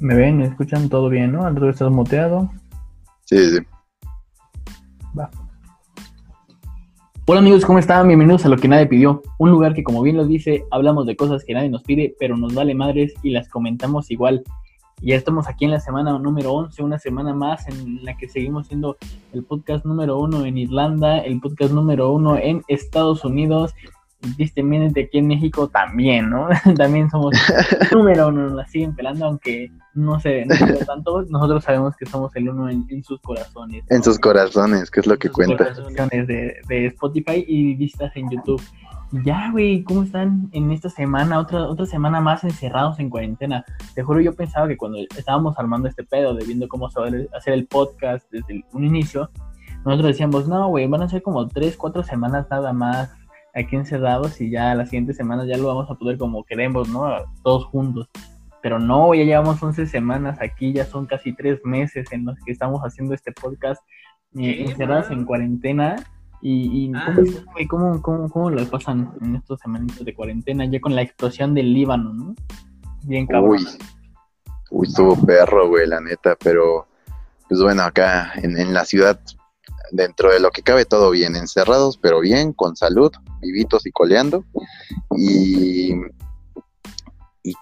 ¿Me ven? ¿Me escuchan todo bien, no? Arturo, ¿estás muteado? Sí, sí. Va. Hola amigos, ¿cómo están? Bienvenidos a Lo que nadie pidió. Un lugar que, como bien lo dice, hablamos de cosas que nadie nos pide, pero nos vale madres y las comentamos igual. Ya estamos aquí en la semana número 11, una semana más en la que seguimos siendo el podcast número uno en Irlanda, el podcast número uno en Estados Unidos tristemente aquí en México también, ¿no? también somos número uno, nos la siguen pelando, aunque no se no tanto, nosotros sabemos que somos el uno en, sus corazones. En sus corazones, que es lo que cuenta. De, de Spotify y vistas en YouTube. Ya, güey, ¿cómo están en esta semana? Otra, otra semana más encerrados en cuarentena. Te juro, yo pensaba que cuando estábamos armando este pedo, de viendo cómo a hacer el podcast desde un inicio, nosotros decíamos, no, güey, van a ser como tres, cuatro semanas nada más aquí encerrados y ya la siguiente semana ya lo vamos a poder como queremos, ¿no? Todos juntos. Pero no, ya llevamos 11 semanas aquí, ya son casi tres meses en los que estamos haciendo este podcast eh, encerrados en cuarentena. ¿Y, ah. ¿cómo, cómo, cómo, lo pasan en estos semanas de cuarentena ya con la explosión del Líbano, ¿no? Bien cabrón. Uy, uy estuvo perro, güey, la neta, pero pues bueno, acá en, en la ciudad dentro de lo que cabe todo bien, encerrados, pero bien, con salud, vivitos y coleando. Y,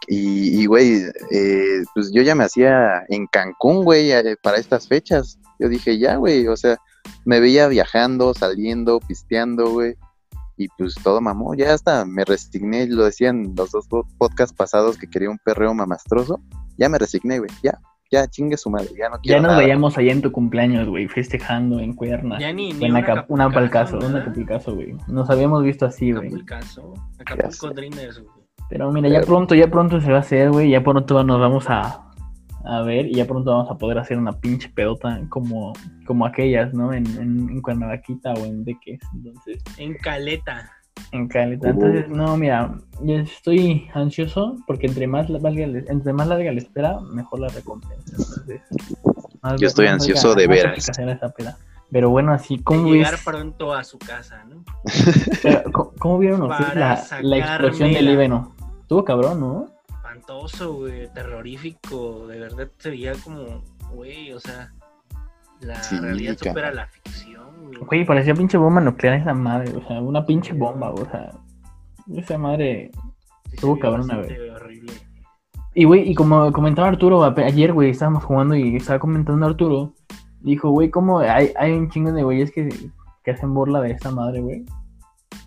y, güey, eh, pues yo ya me hacía en Cancún, güey, eh, para estas fechas. Yo dije, ya, güey, o sea, me veía viajando, saliendo, pisteando, güey. Y pues todo mamó, ya hasta me resigné, lo decían los dos podcasts pasados que quería un perreo mamastroso. Ya me resigné, güey, ya, ya chingue su madre, ya no quiero. Ya nos veíamos allá en tu cumpleaños, güey, festejando en Cuerna. Ya ni, ni en una, una palcaso, una Acapulcazo, güey. Nos habíamos visto así, güey. Acapulcazo, Acapulco Dreamers, güey. Pero mira, ya pronto, ya pronto se va a hacer, güey, ya pronto nos vamos a, a ver y ya pronto vamos a poder hacer una pinche pedota como, como aquellas, ¿no? En, en, en Cuernavaquita o en Deques, entonces. En Caleta. En calidad. Entonces, no, mira, yo estoy ansioso porque entre más, larga, entre más larga la espera, mejor la recompensa. Entonces, yo estoy ansioso de ver Pero bueno, así como llegar pronto a su casa, ¿no? ¿cómo, vieron la, la, explosión del Líbano? Estuvo cabrón, ¿no? Espantoso, güey, terrorífico. De verdad se veía como, güey, o sea, la realidad supera la ficción. Güey, parecía pinche bomba nuclear esa madre, o sea, una pinche bomba, o sea, esa madre estuvo cabrón a ver. Y güey, y como comentaba Arturo, ayer, güey, estábamos jugando y estaba comentando Arturo, dijo, güey, como hay, hay un chingo de güeyes que, que hacen burla de esa madre, güey.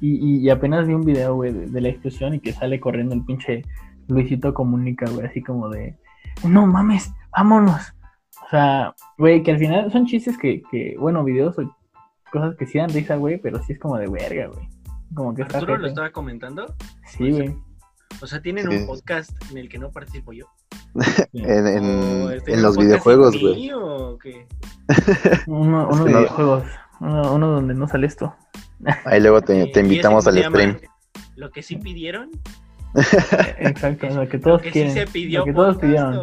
Y, y, apenas vi un video, güey, de, la explosión y que sale corriendo el pinche Luisito Comunica, güey, así como de, no mames, vámonos. O sea, güey, que al final son chistes que, que bueno, videos cosas que sí dan risa, güey, pero sí es como de verga, güey. Como que ¿Arturo lo estaba comentando? Sí, güey. O sea, ¿tienen un podcast en el que no participo yo? en, en, este, los videojuegos, güey. uno, uno de videojuegos. Uno, uno, donde no sale esto. Ahí luego te, te invitamos al stream. Lo que sí pidieron. Exacto, lo que todos lo que Sí se pidió lo que todos pidieron.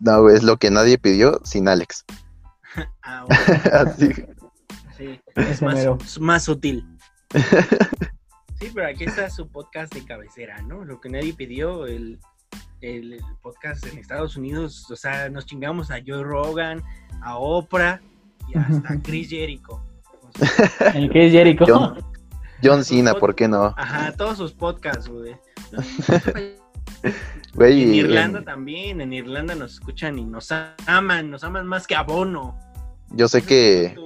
No, güey, es lo que nadie pidió sin Alex. ah, bueno. Así es más, más sutil. Sí, pero aquí está su podcast de cabecera, ¿no? Lo que nadie pidió, el, el, podcast en Estados Unidos, o sea, nos chingamos a Joe Rogan, a Oprah y hasta Chris Jericho. ¿El Chris Jericho? John, Cena, ¿por qué no? Ajá, todos sus podcasts, güey. en Irlanda también, en Irlanda nos escuchan y nos aman, nos aman más que a Bono. Yo sé que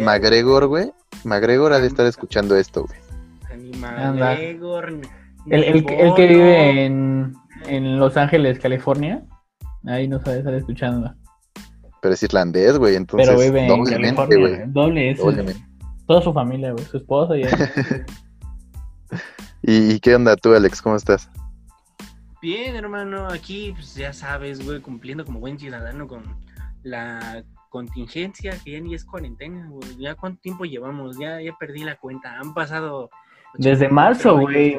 McGregor, güey, McGregor ha de estar escuchando esto, güey. McGregor. El, el, el, que vive en, en Los Ángeles, California, ahí no sabe estar escuchando. Pero es irlandés, güey, entonces Pero vive en California, güey. Doble es. Toda su familia, güey, su esposa y ¿Y qué onda tú, Alex? ¿Cómo estás? Bien, hermano, aquí pues, ya sabes, güey, cumpliendo como buen ciudadano con la contingencia, que ya ni es cuarentena, güey. Ya cuánto tiempo llevamos, ya, ya perdí la cuenta. Han pasado. Desde marzo, güey.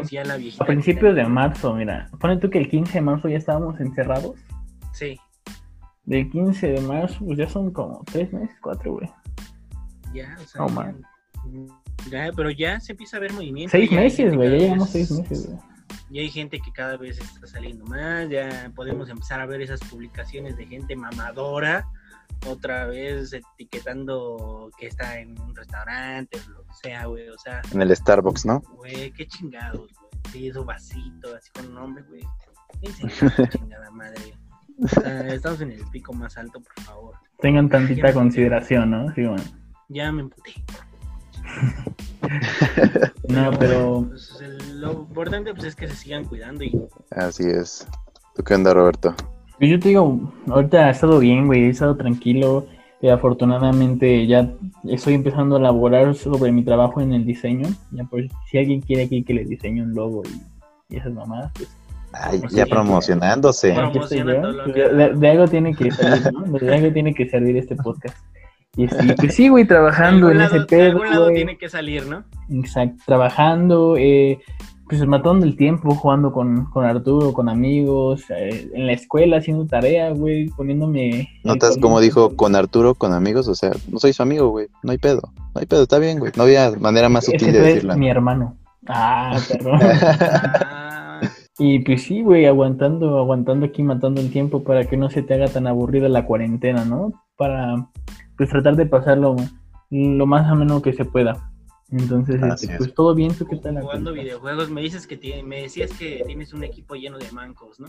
A principios de marzo, mira. Pone tú que el 15 de marzo ya estábamos encerrados. Sí. Del 15 de marzo, pues ya son como tres meses, cuatro, güey. Ya, o sea. ya, pero ya se empieza a ver movimiento. Seis meses, güey. Ya llevamos seis meses, güey. Y hay gente que cada vez está saliendo más, ya podemos empezar a ver esas publicaciones de gente mamadora, otra vez etiquetando que está en un restaurante o lo que sea, güey, o sea. En el Starbucks, ¿no? Güey, qué chingados, güey. Sí, su vasito, así con un nombre, güey. chingada madre. estamos en el pico más alto, por favor. Tengan tantita consideración, ¿no? Sí, bueno. Ya me emputé. no, pero... Pues, lo importante pues, es que se sigan cuidando y... Así es. ¿Tú qué onda, Roberto? Pues yo te digo, ahorita ha estado bien, güey, he estado tranquilo. Eh, afortunadamente ya estoy empezando a elaborar sobre mi trabajo en el diseño. Ya por si alguien quiere aquí que le diseñe un logo y, esas mamadas, pues Ay, ya promocionándose. de, algo tiene que salir, ¿no? De algo tiene que salir este podcast. Y sí, pues sí, güey, trabajando en ese pedo. De lado tiene que salir, ¿no? Exacto, trabajando, eh, pues matando el tiempo, jugando con, con Arturo, con amigos, eh, en la escuela haciendo tarea, güey, poniéndome... ¿Notas como dijo con Arturo, con amigos? O sea, no soy su amigo, güey, no hay pedo, no hay pedo, está bien, güey, no había manera más sutil de decirlo. mi hermano. Ah, perdón. y pues sí, güey, aguantando, aguantando aquí, matando el tiempo para que no se te haga tan aburrida la cuarentena, ¿no? Para, pues, tratar de pasarlo lo más ameno que se pueda. Entonces, este, pues todo bien, ¿tú qué tal? Jugando videojuegos, me dices que tiene, me decías que tienes un equipo lleno de mancos, ¿no?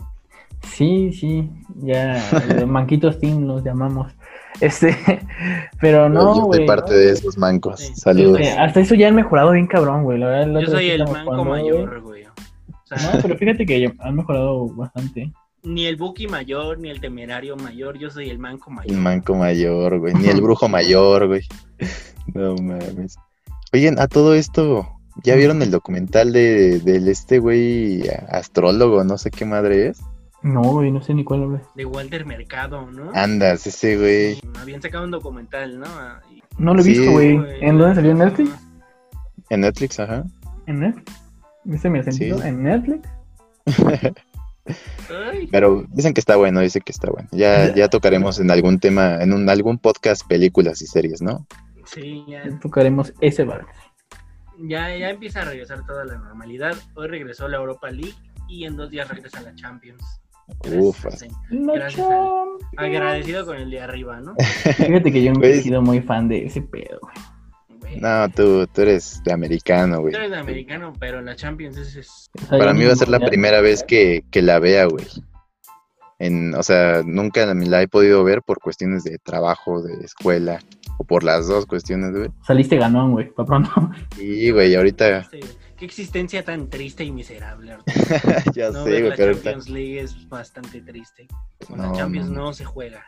Sí, sí, ya manquitos team los llamamos. Este, pero no, Yo soy parte de esos mancos. Saludos. Este, hasta eso ya han mejorado bien cabrón, güey. La verdad, Yo soy el manco mayor, güey. no, pero fíjate que han mejorado bastante. Ni el Buki mayor, ni el temerario mayor, yo soy el manco mayor. El manco mayor, güey. Ni el brujo mayor, güey. No mames. Oigan, a todo esto, ¿ya vieron el documental de, del este güey astrólogo, no sé qué madre es? No, güey, no sé ni cuál habla. De Walter Mercado, ¿no? Andas, ese güey. Habían sacado un documental, ¿no? No lo he visto, güey. ¿En dónde salió? ¿En Netflix? En Netflix, ajá. ¿En Netflix? ¿Viste mi sentido? ¿En Netflix? Pero dicen que está bueno, dicen que está bueno. Ya, ya tocaremos en algún tema, en un, algún podcast, películas y series, ¿no? Sí, ya. Tocaremos ese bar. Ya, ya empieza a regresar toda la normalidad. Hoy regresó la Europa League y en dos días regresa la Champions. Ufa. Gracias agradecido con el de arriba, ¿no? Fíjate que yo no he sido muy fan de ese pedo, No, tú, tú eres de americano, güey. Tú eres de americano, pero la Champions es... Para mí va a ser la primera vez que, que la vea, güey. En, o sea, nunca la he podido ver por cuestiones de trabajo, de escuela, o por las dos cuestiones, güey. Saliste ganón, güey, para pronto. Sí, güey, ahorita. Qué existencia tan triste y miserable, ya sé, güey, pero. La Champions League es bastante triste. Con la Champions no. se juega.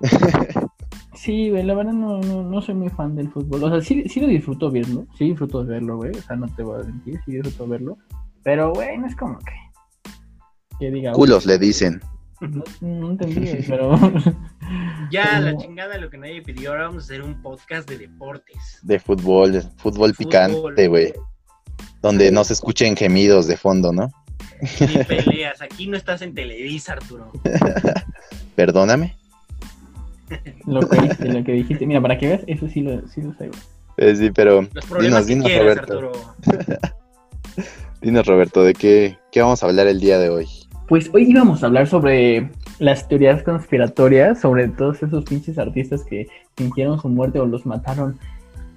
sí, güey, la verdad no, no, soy muy fan del fútbol. O sea, sí, sí lo disfruto verlo. Sí disfruto de verlo, güey. O sea, no te voy a mentir, sí disfruto verlo. Pero, güey, no es como que. Que diga. Culos le dicen. No, entendí, pero. Ya, la chingada lo que nadie pidió. Ahora vamos a hacer un podcast de deportes. De fútbol, de fútbol, picante, güey. Donde no se escuchen gemidos de fondo, ¿no? Ni peleas. Aquí no estás en Televisa, Arturo. Perdóname. lo, que, lo que dijiste. Mira, para que veas, eso sí lo, sí lo sé, eh, sí, pero. dinos, dinos, Roberto. dinos, Roberto, ¿de qué, qué vamos a hablar el día de hoy? Pues hoy íbamos a hablar sobre las teorías conspiratorias, sobre todos esos pinches artistas que fingieron su muerte o los mataron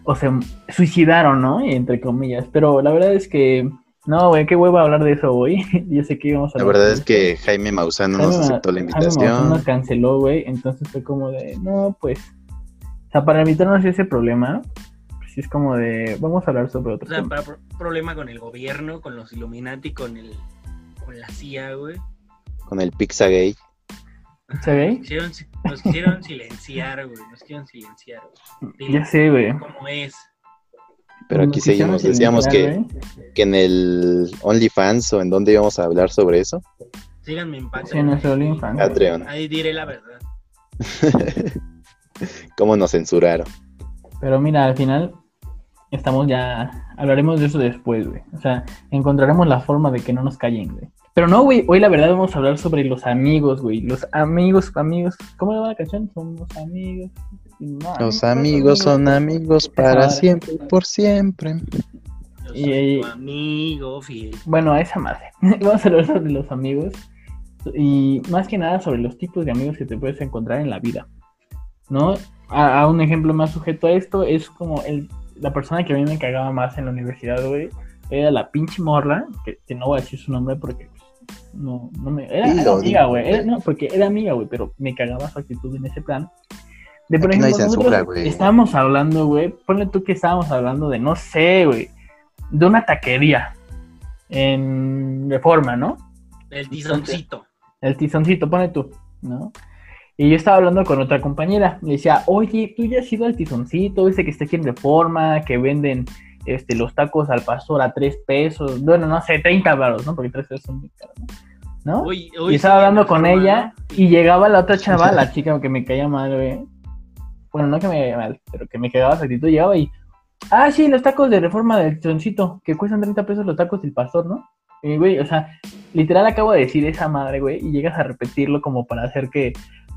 o se suicidaron, ¿no? Entre comillas. Pero la verdad es que, no, güey, qué huevo hablar de eso hoy. Yo sé que íbamos a hablar. La verdad es que Jaime Maussan no nos aceptó la invitación. Jaime nos canceló, güey. Entonces fue como de, no, pues. O sea, para evitarnos ese problema, pues es como de, vamos a hablar sobre otro. O sea, para problema con el gobierno, con los Illuminati, con el con la CIA, güey. Con el Pixagate. ¿Pixagate? Nos quisieron, silenciar, güey. Nos quisieron silenciar, güey. Ya sé, güey. ¿Cómo es? Pero aquí seguimos. Decíamos que, que en el OnlyFans o en dónde íbamos a hablar sobre eso. Síganme en Patreon. Sí, en nuestro OnlyFans. Patreon. Ahí diré la verdad. ¿Cómo nos censuraron? Pero mira, al final estamos ya, hablaremos de eso después, güey. O sea, encontraremos la forma de que no nos callen, güey. Pero no, güey, hoy la verdad vamos a hablar sobre los amigos, güey. Los amigos, amigos. ¿Cómo le va la canción? Somos amigos. los amigos son amigos para siempre y por siempre. y, tu amigo fiel. Bueno, a esa madre. Vamos a hablar sobre los amigos. Y más que nada sobre los tipos de amigos que te puedes encontrar en la vida. ¿No? A, un ejemplo más sujeto a esto es como el, la persona que a mí me cagaba más en la universidad, güey. Era la pinche morra, que, no voy a decir su nombre porque pues, no, no me. Era, amiga, güey. No, porque era amiga, güey, pero me cagaba su actitud en ese plan. De por ejemplo, estábamos hablando, güey, ponle tú que estábamos hablando de, no sé, güey, de una taquería en Reforma, ¿no? El tizoncito. El tizoncito, pone tú, ¿no? Y yo estaba hablando con otra compañera, le decía, oye, tú ya has ido al tizoncito, ese que está aquí en Reforma, que venden este, los tacos al pastor a tres pesos, bueno, no sé, 30 baros, ¿no? Porque tres pesos son muy caros, ¿no? y estaba hablando con ella y llegaba la otra chava, la chica que me caía mal, güey, bueno, no que me mal, pero que me quedaba actitud, llegaba y, ah, sí, los tacos de reforma del troncito, que cuestan 30 pesos los tacos del pastor, ¿no? Y, güey, o sea, literal acabo de decir esa madre, güey, y llegas a repetirlo como para hacer que,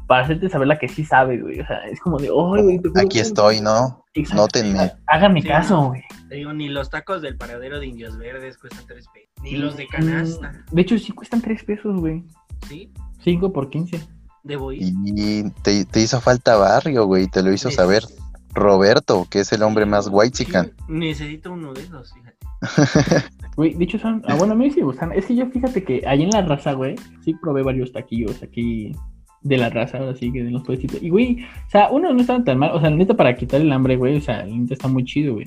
para hacerte saber la que sí sabe, güey, o sea, es como de, oh, güey, Aquí estoy, ¿no? Nótenme. Hagan mi caso, güey. Te digo, ni los tacos del paradero de Indios Verdes cuestan 3 pesos, ni los de canasta. De hecho, sí cuestan 3 pesos, güey. ¿Sí? 5 por 15. Y te, hizo falta barrio, güey, te lo hizo saber Roberto, que es el hombre más white chican. necesito uno de esos, fíjate. Güey, dicho son, ah, bueno, a mí sí gustan. Es que yo fíjate que ahí en la raza, güey, sí probé varios taquillos aquí de la raza, ahora sí que de los puestitos. Y, güey, o sea, uno no está tan mal, o sea, neta para quitar el hambre, güey, o sea, el neta está muy chido, güey.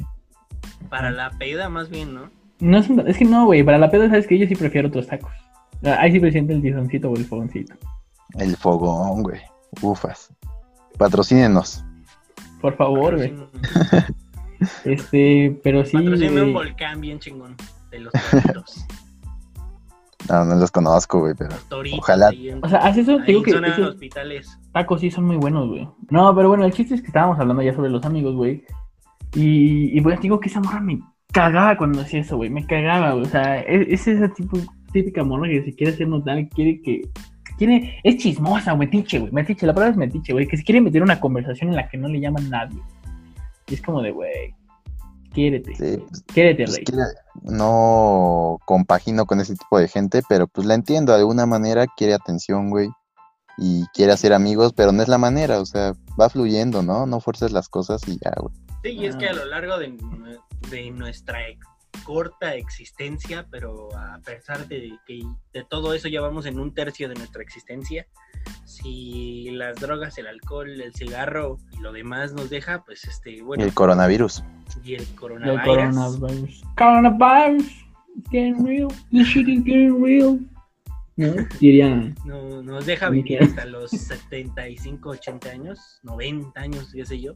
Para la peda, más bien, ¿no? No es, es que no, güey, para la peda, sabes que yo sí prefiero otros tacos. Ahí sí presenta el tizoncito o el fogoncito. El fogón, güey. Ufas. Patrocínenos. Por favor, güey. este, pero sí. Patrocíname un volcán bien chingón. De los. No, no los conozco, güey, pero. ojalá. o sea, hace eso, digo que. Esos hospitales. Tacos sí son muy buenos, güey. No, pero bueno, el chiste es que estábamos hablando ya sobre los amigos, güey. Y, y pues digo que esa morra me cagaba cuando hacía eso, güey. Me cagaba, güey. O sea, es, es esa tipo, típica morra que si quiere hacer notar, quiere que es chismosa, metiche, güey, metiche, la palabra es metiche, güey, que se quiere meter una conversación en la que no le llaman nadie. Y es como de, güey, quiérete, sí, pues, quiérete, pues, rey. no compagino con ese tipo de gente, pero pues la entiendo, de alguna manera quiere atención, güey, y quiere hacer amigos, pero no es la manera, o sea, va fluyendo, ¿no? No fuerces las cosas y ya, güey. Sí, y es que a lo largo de, de nuestra corta existencia, pero a pesar de que de todo eso ya vamos en un tercio de nuestra existencia, si las drogas, el alcohol, el cigarro y lo demás nos deja, pues este, bueno. El coronavirus. Y el coronavirus. El coronavirus. Coronavirus. It's getting real. This shit is getting real. ¿No? Dirían. No, nos deja vivir hasta los 75, 80 años, 90 años, qué sé yo.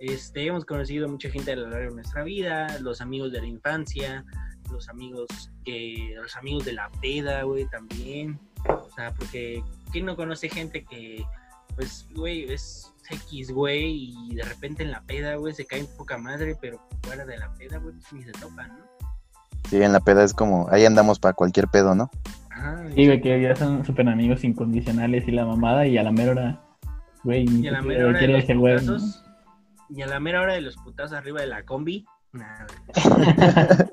Este, hemos conocido mucha gente a lo largo de nuestra vida, los amigos de la infancia, los amigos que, los amigos de la peda, güey, también. O sea, porque ¿quién no conoce gente que, pues, güey, es X, güey, y de repente en la peda, güey, se cae en poca madre, pero fuera de la peda, güey, pues ni se topan, ¿no? Sí, en la peda es como, ahí andamos para cualquier pedo, ¿no? sí, güey, que ya son súper amigos incondicionales y la mamada, y a la mera hora, güey, y a la mera hora de los y a la mera hora de los putazos arriba de la combi, nada.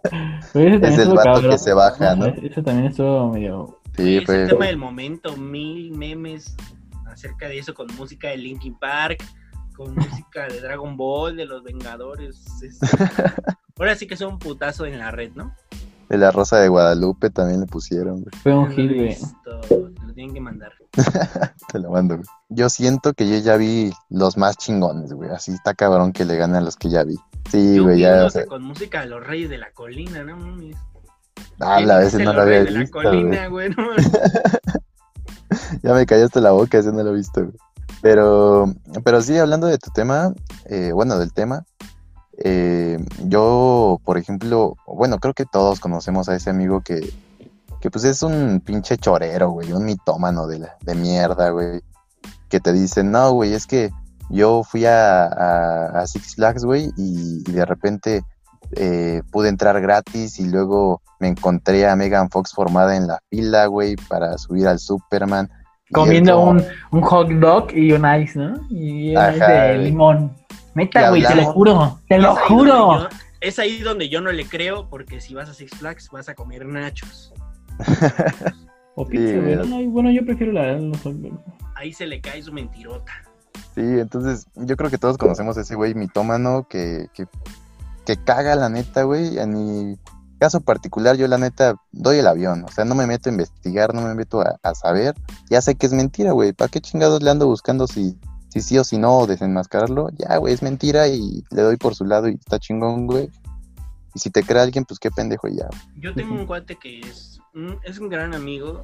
es el vato que se baja, ¿no? Eso también estuvo medio... Sí, es el tema del momento, mil memes acerca de eso con música de Linkin Park, con música de Dragon Ball, de los Vengadores. Ahora sí que es un putazo en la red, ¿no? De la Rosa de Guadalupe también le pusieron, Fue un hit, güey. Lo tienen que mandar. Te lo mando, güey. Yo siento que yo ya vi los más chingones, güey. Así está cabrón que le ganan a los que ya vi. Sí, güey, ya. con música de los Reyes de la Colina, ¿no? Ah, la vez no lo había visto. güey. ya me callaste la boca, ese no lo he visto, güey. Pero, pero sí, hablando de tu tema, eh, bueno, del tema, eh, yo, por ejemplo, bueno, creo que todos conocemos a ese amigo que, que pues es un pinche chorero, güey, un mitómano de, de mierda, güey, que te dicen, no, güey, es que yo fui a, a, Six Flags, güey, y, de repente eh, pude entrar gratis y luego me encontré a Megan Fox formada en la fila, güey, para subir al Superman. Comiendo un, un, hot dog y un ice, ¿no? Y un ice de limón. Meta, güey, te lo juro, te lo juro. es ahí donde yo no le creo, porque si vas a Six Flags vas a comer nachos. o pizza, bueno, yo prefiero la Ahí se le cae su mentirota. Sí, entonces yo creo que todos conocemos a ese güey mitómano que, que, que caga la neta, güey. En mi caso particular, yo la neta doy el avión. O sea, no me meto a investigar, no me meto a, a saber. Ya sé que es mentira, güey. ¿Para qué chingados le ando buscando si si sí o si no, desenmascararlo, ya, güey, es mentira y le doy por su lado y está chingón, güey. Y si te cree alguien, pues qué pendejo ya. Yo tengo un cuate que es es un gran amigo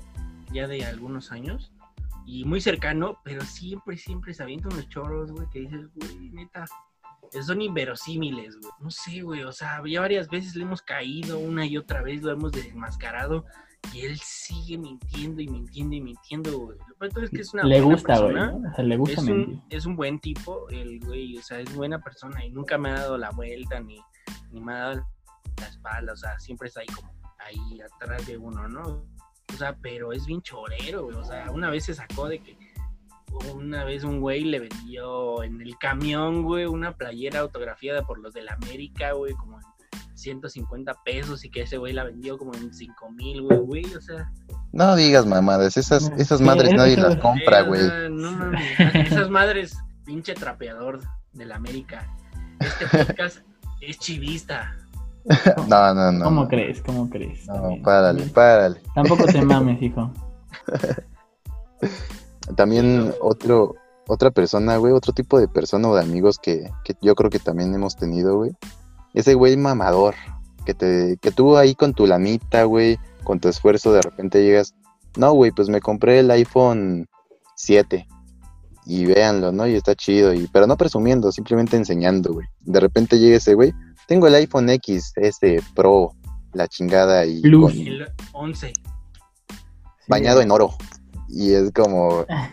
ya de algunos años y muy cercano, pero siempre, siempre se avienta unos choros, güey, que dices, güey, neta, son inverosímiles, güey. No sé, güey, o sea, ya varias veces le hemos caído una y otra vez, lo hemos desenmascarado y él sigue mintiendo y mintiendo y mintiendo, güey. Lo es que es una le gusta, güey. le gusta es Un, es un buen tipo, el güey, o sea, es buena persona y nunca me ha dado la vuelta ni, ni me ha dado la espalda, o sea, siempre está ahí como ahí atrás de uno, ¿no? O sea, pero es bien chorero, güey. O sea, una vez se sacó de que una vez un güey le vendió en el camión, güey, una playera autografiada por los de la América, güey, como 150 pesos y que ese güey la vendió como en 5 mil, güey, güey, o sea. No digas mamadas, esas, esas madres nadie las compra, güey. no mames, esas madres, pinche trapeador de la América. Este podcast es chivista. No, no, no. ¿Cómo crees? ¿Cómo crees? No, párale, párale. Tampoco te mames, hijo. También otro, otra persona, güey, otro tipo de persona o de amigos que, que yo creo que también hemos tenido, güey, ese güey mamador que te que tú ahí con tu lanita, güey, con tu esfuerzo de repente llegas, no, güey, pues me compré el iPhone 7 y véanlo, ¿no? Y está chido, y pero no presumiendo, simplemente enseñando, güey. De repente llega ese güey, tengo el iPhone X, este Pro, la chingada y Plus. el 11 bañado en oro. Y es como ah,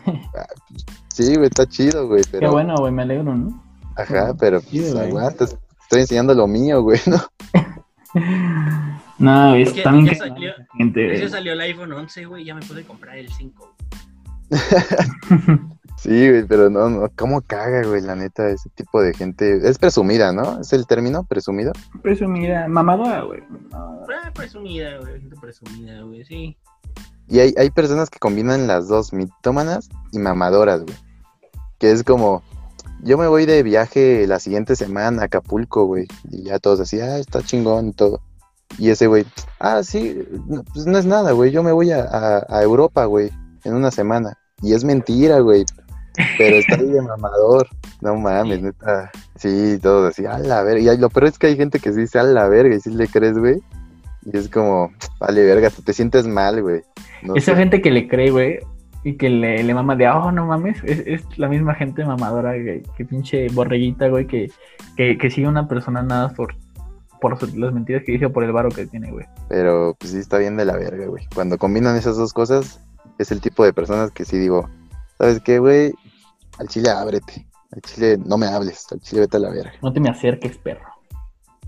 sí, güey, está chido, güey, pero Qué bueno, güey, me alegro, ¿no? Ajá, pero pues, aguantas estoy enseñando lo mío, güey, ¿no? no, es, que, también ya salió, gente, salió el iPhone 11, güey, ya me pude comprar el 5. sí, güey, pero no, no, ¿cómo caga, güey, la neta, ese tipo de gente? Es presumida, ¿no? ¿Es el término, presumido? Presumida, mamadora, güey. Ah, presumida, güey, presumida, güey, sí. Y hay, hay personas que combinan las dos, mitómanas y mamadoras, güey. Que es como, yo me voy de viaje la siguiente semana a Acapulco, güey. Y ya todos decían, ah, está chingón y todo. Y ese güey, ah, sí, pues no es nada, güey. Yo me voy a, Europa, güey, en una semana. Y es mentira, güey. Pero está ahí de mamador. No mames, neta. Sí, todos así, a la verga. Y lo peor es que hay gente que se dice a la verga y si le crees, güey. Y es como, vale, verga, te sientes mal, güey. Esa gente que le cree, güey, y que le, le mama de, oh, no mames, es, la misma gente mamadora que, pinche borreguita, güey, que, que, sigue una persona nada por, por las mentiras que dice por el varo que tiene, güey. Pero pues sí está bien de la verga, güey. Cuando combinan esas dos cosas, es el tipo de personas que sí digo, ¿sabes qué, güey? Al chile ábrete. Al chile no me hables. Al chile vete a la verga. No te me acerques, perro.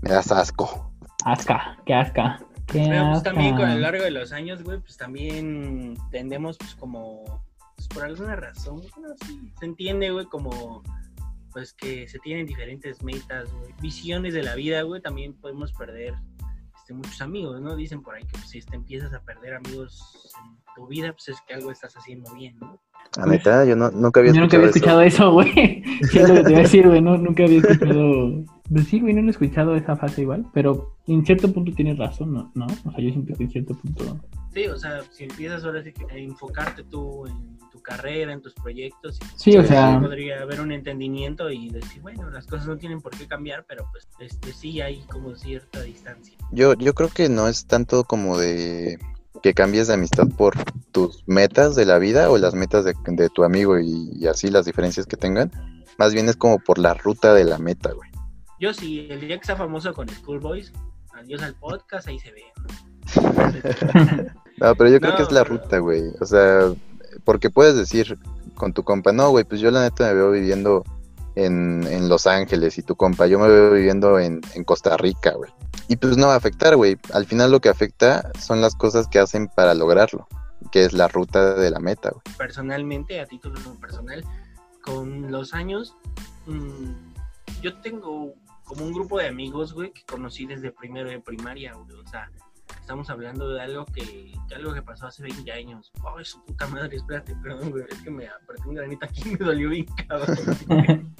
Me das asco. Asca, qué asca. Pero pues también con el largo de los años, güey, pues también tendemos, pues como, pues por alguna razón, bueno, sí, se entiende, güey, como, pues que se tienen diferentes metas, güey, visiones de la vida, güey, también podemos perder este, muchos amigos, ¿no? Dicen por ahí que pues, si te empiezas a perder amigos en tu vida, pues es que algo estás haciendo bien, ¿no? La neta, yo no, nunca había escuchado, yo nunca había escuchado eso, güey. es lo que te iba a decir, güey, no, nunca había escuchado pues sí, güey, no he escuchado esa fase igual, pero en cierto punto tienes razón, ¿no? ¿no? O sea, yo siento que en cierto punto... Sí, o sea, si empiezas ahora a enfocarte tú en tu carrera, en tus proyectos, sí, o sea... Podría haber un entendimiento y decir, bueno, las cosas no tienen por qué cambiar, pero pues este, sí hay como cierta distancia. Yo, yo creo que no es tanto como de que cambies de amistad por tus metas de la vida o las metas de, tu amigo y, y así las diferencias que tengan, más bien es como por la ruta de la meta, güey. Yo sí, el día que sea famoso con Schoolboys, adiós al podcast, ahí se ve. No, pero yo creo que es la ruta, güey. O sea, porque puedes decir con tu compa, no, güey, pues yo la neta me veo viviendo en, en Los Ángeles y tu compa, yo me veo viviendo en, en Costa Rica, güey. Y pues no va a afectar, güey. Al final lo que afecta son las cosas que hacen para lograrlo, que es la ruta de la meta, güey. Personalmente, a título personal, con los años, mmm, yo tengo como un grupo de amigos, güey, que conocí desde primero de primaria, güey. O sea, estamos hablando de algo que, algo que pasó hace 20 años. Ay, su puta madre, espérate, perdón, güey, es que me apreté un granito aquí y me dolió bien cabrón.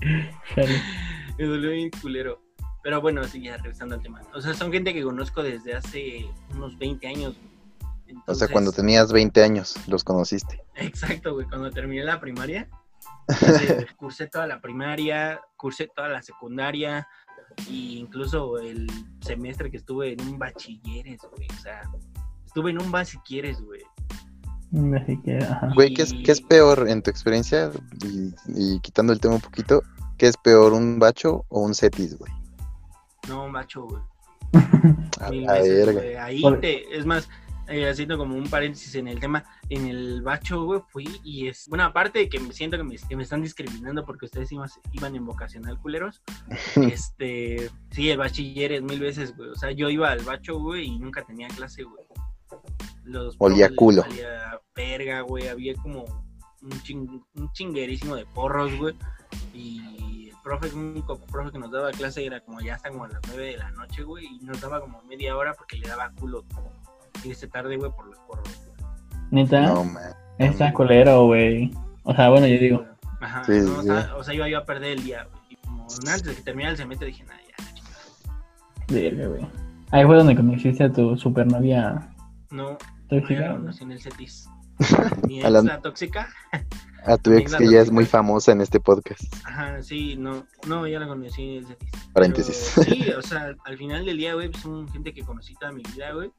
me dolió bien culero. Pero bueno, así ya regresando al tema. O sea, son gente que conozco desde hace unos 20 años. o sea, cuando tenías 20 años los conociste. Exacto, güey. Cuando terminé la primaria, cursé toda la primaria, cursé toda la secundaria, e incluso el semestre que estuve en un bachilleres, güey. O sea, estuve en un bas si quieres, güey. Güey, ¿qué es, ¿qué es peor en tu experiencia? Y, y, quitando el tema un poquito, ¿qué es peor, un bacho o un cetis, güey? No, macho, güey. Mil güey. Ahí te, es más, eh, haciendo como un paréntesis en el tema, en el bacho, güey, fui y es, bueno, aparte de que me siento que me, que me están discriminando porque ustedes iban, iban en vocacional culeros, este, sí, el bachiller es mil veces, güey, o sea, yo iba al bacho, güey, y nunca tenía clase, güey. Los Olía culo. Olía verga, güey, había como un, un chinguerísimo de porros, güey, y profe, el único profe que nos daba clase era como ya hasta como a las 9 de la noche, güey, y nos daba como media hora porque le daba culo irse tarde, güey, por los porros. ¿Neta? No, man. Está colero, güey. O sea, bueno, yo digo. Ajá, sí, no, O, sea, o, sea, iba yo a perder el día, güey. Y como antes de que terminara el semestre dije, nada, ya, Verga, güey. Ahí fue donde conociste a tu supernovia. No, tóxica. No, en el CETIS. Mi ex, la tóxica. A tu ex que ya es muy famosa en este podcast. Ajá, sí, no, no, ya la conocí. Paréntesis. sí, o sea, al final del día, güey, son gente que conocí toda mi vida, güey.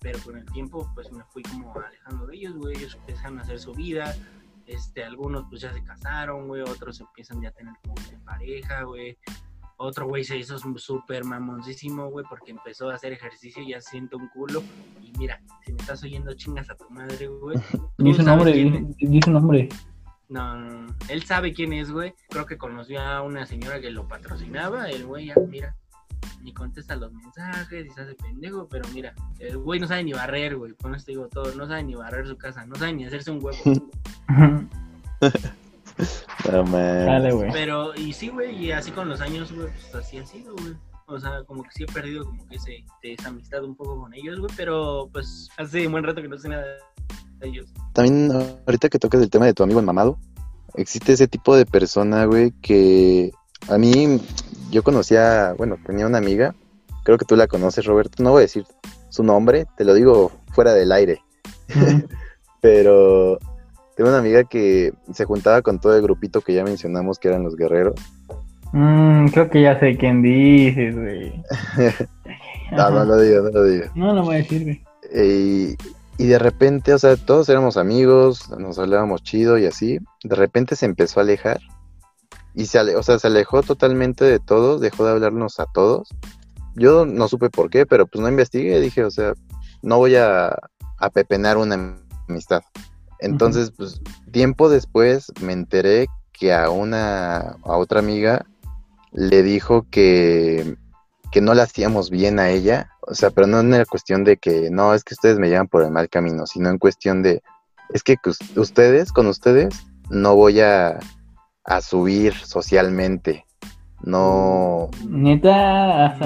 Pero con el tiempo, pues me fui como alejando de ellos, güey. Ellos empezaron a hacer su vida. Este, algunos pues ya se casaron, güey. Otros empiezan ya a tener como una pareja, güey. Otro güey se hizo súper mamoncísimo, güey, porque empezó a hacer ejercicio y ya siento un culo. Y mira, si me estás oyendo chingas a tu madre, güey. Dice un nombre, dice un nombre. No, no, él sabe quién es, güey. Creo que conoció a una señora que lo patrocinaba. El güey ya, mira, ni contesta los mensajes y se hace pendejo, pero mira, el güey no sabe ni barrer, güey. Con esto digo todo, no sabe ni barrer su casa, no sabe ni hacerse un huevo. Dale, güey. Pero, y sí, güey, y así con los años, güey, pues así ha sido, güey. O sea, como que sí he perdido como que ese, esa amistad un poco con ellos, güey, pero pues hace un buen rato que no sé nada de ellos. También ahorita que tocas el tema de tu amigo en mamado, existe ese tipo de persona, güey, que a mí, yo conocía, bueno, tenía una amiga, creo que tú la conoces, Roberto, no voy a decir su nombre, te lo digo fuera del aire, pero tengo una amiga que se juntaba con todo el grupito que ya mencionamos que eran los guerreros. Mm, creo que ya sé quién dices, güey. no, no lo digo, no lo digo. No, no voy a decir, güey. Y, y de repente, o sea, todos éramos amigos, nos hablábamos chido y así. De repente se empezó a alejar. Y se, o sea, se alejó totalmente de todos, dejó de hablarnos a todos. Yo no supe por qué, pero pues no investigué. Dije, o sea, no voy a, a pepenar una amistad. Entonces, pues tiempo después me enteré que a una, a otra amiga le dijo que, que no la hacíamos bien a ella, o sea, pero no en la cuestión de que no, es que ustedes me llevan por el mal camino, sino en cuestión de, es que ustedes, con ustedes, no voy a, a subir socialmente, no. Neta,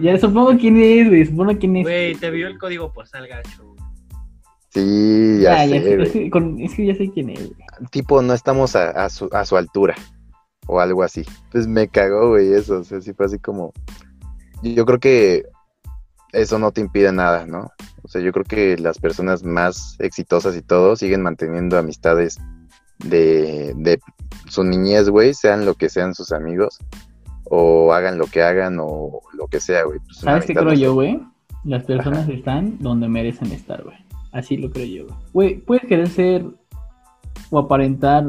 ya supongo quién es, güey, supongo quién es. Güey, te vio el código postal gacho. Sí, ya, sé, es, que, ya sé quién es, Tipo, no estamos a, su, a su altura o algo así. Pues me cagó, güey, eso. O sea, sí fue así como. Yo creo que eso no te impide nada, ¿no? O sea, yo creo que las personas más exitosas y todo siguen manteniendo amistades de, de su niñez, güey, sean lo que sean sus amigos, o hagan lo que hagan, o lo que sea, güey. Pues ¿Sabes qué creo yo, güey? Las personas están donde merecen estar, güey. Así lo creo yo. Güey, puedes querer ser o aparentar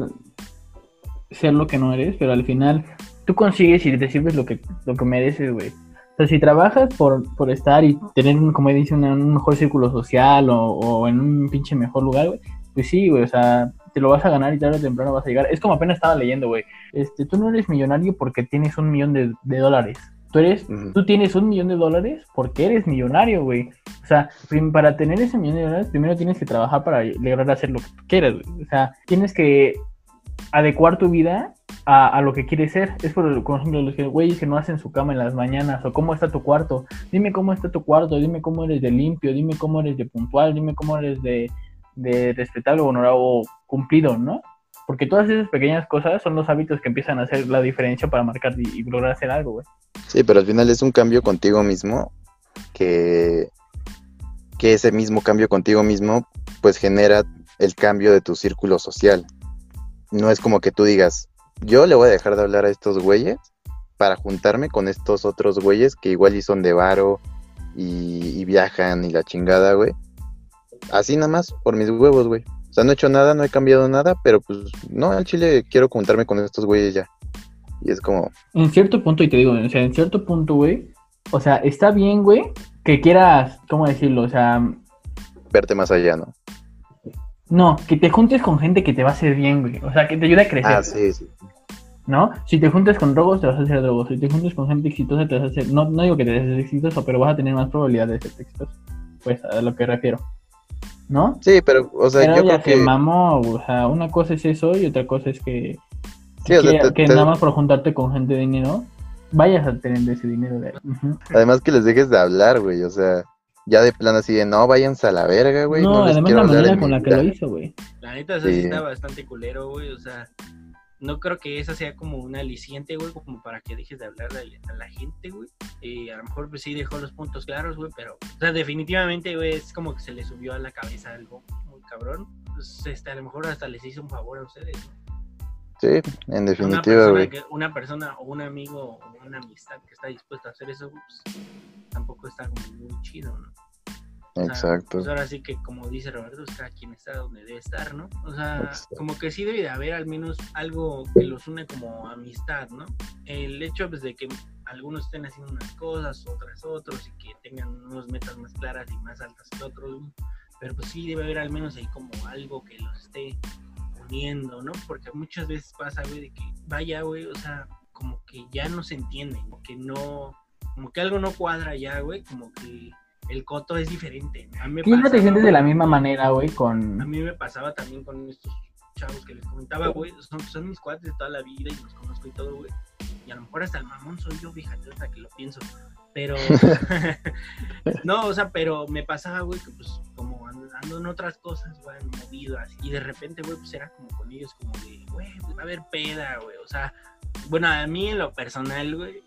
ser lo que no eres, pero al final tú consigues y te sirves lo que, lo que mereces, güey. O sea, si trabajas por, por estar y tener, como dice, un mejor círculo social o, o en un pinche mejor lugar, güey, pues sí, güey, o sea, te lo vas a ganar y tarde o temprano vas a llegar. Es como apenas estaba leyendo, güey. Este, tú no eres millonario porque tienes un millón de, de dólares. Tú eres, tú tienes un millón de dólares porque eres millonario, güey. O sea, para tener ese millón de dólares, primero tienes que trabajar para lograr hacer lo que tú quieras, güey. O sea, tienes que adecuar tu vida a, lo que quiere ser. Es por, ejemplo, los que, güeyes que no hacen su cama en las mañanas, o cómo está tu cuarto. Dime cómo está tu cuarto, dime cómo eres de limpio, dime cómo eres de puntual, dime cómo eres de, de respetable, honorable o cumplido, ¿no? Porque todas esas pequeñas cosas son los hábitos que empiezan a hacer la diferencia para marcar y, lograr hacer algo, güey. Sí, pero al final es un cambio contigo mismo que, que ese mismo cambio contigo mismo pues genera el cambio de tu círculo social. No es como que tú digas, yo le voy a dejar de hablar a estos güeyes para juntarme con estos otros güeyes que igual y son de varo y, viajan y la chingada, güey. Así nada más, por mis huevos, güey. O sea, no he hecho nada, no he cambiado nada, pero pues no, al chile quiero juntarme con estos güeyes ya. Y es como... En cierto punto, y te digo, o sea, en cierto punto, güey, o sea, está bien, güey, que quieras, ¿cómo decirlo? O sea... Verte más allá, ¿no? No, que te juntes con gente que te va a hacer bien, güey. O sea, que te ayude a crecer. Ah, sí, sí. ¿No? Si te juntes con drogos, te vas a hacer drogos. Si te juntes con gente exitosa, te vas a hacer. No, no digo que te hacer exitoso, pero vas a tener más probabilidades de ser exitoso. Pues a lo que refiero. ¿No? Sí, pero, o sea, yo creo que. mamó, o sea, una cosa es eso y otra cosa es que. Sí, que, nada más por juntarte con gente de dinero, vayas a tener ese dinero. De... Además, que les dejes de hablar, güey. O sea, ya de plano así de no, váyanse a la verga, güey. No, además la manera con la que lo hizo, güey. La neta, eso sí. está bastante culero, güey. O sea, no creo que esa sea como una aliciente, güey, como para que dejes de hablar a la gente, güey. Y a lo mejor pues sí dejó los puntos claros, güey, pero, o sea, definitivamente, güey, es como que se le subió a la cabeza algo muy cabrón. Pues este, a lo mejor hasta les hizo un favor a ustedes, ¿no? Sí, en definitiva, güey. Una, persona o un amigo o una amistad que está dispuesta a hacer eso, pues, tampoco está como muy chido, ¿no? Exacto. Pues ahora sí que, como dice Roberto, está quien está donde debe estar, ¿no? O sea, como que sí debe de haber al menos algo que los une como amistad, ¿no? El hecho pues, de que algunos estén haciendo unas cosas, otras otros, y que tengan unas metas más claras y más altas que otros, pero pues sí debe haber al menos ahí como algo que los esté ¿no? Porque muchas veces pasa, güey, de que vaya, güey, o sea, como que ya no se entienden, como que no, como que algo no cuadra ya, güey, como que el coto es diferente. A mí me te sientes de la misma manera, güey, con... A mí me pasaba también con estos chavos que les comentaba, güey, son, son mis cuates de toda la vida y los conozco y todo, güey. Y a lo mejor hasta el mamón soy yo, fíjate, hasta que lo pienso. Pero, no, o sea, pero me pasaba, güey, que pues como andando en otras cosas, güey, movido así. Y de repente, güey, pues era como con ellos, como de, güey, pues va a haber peda, güey. O sea, bueno, a mí en lo personal, güey,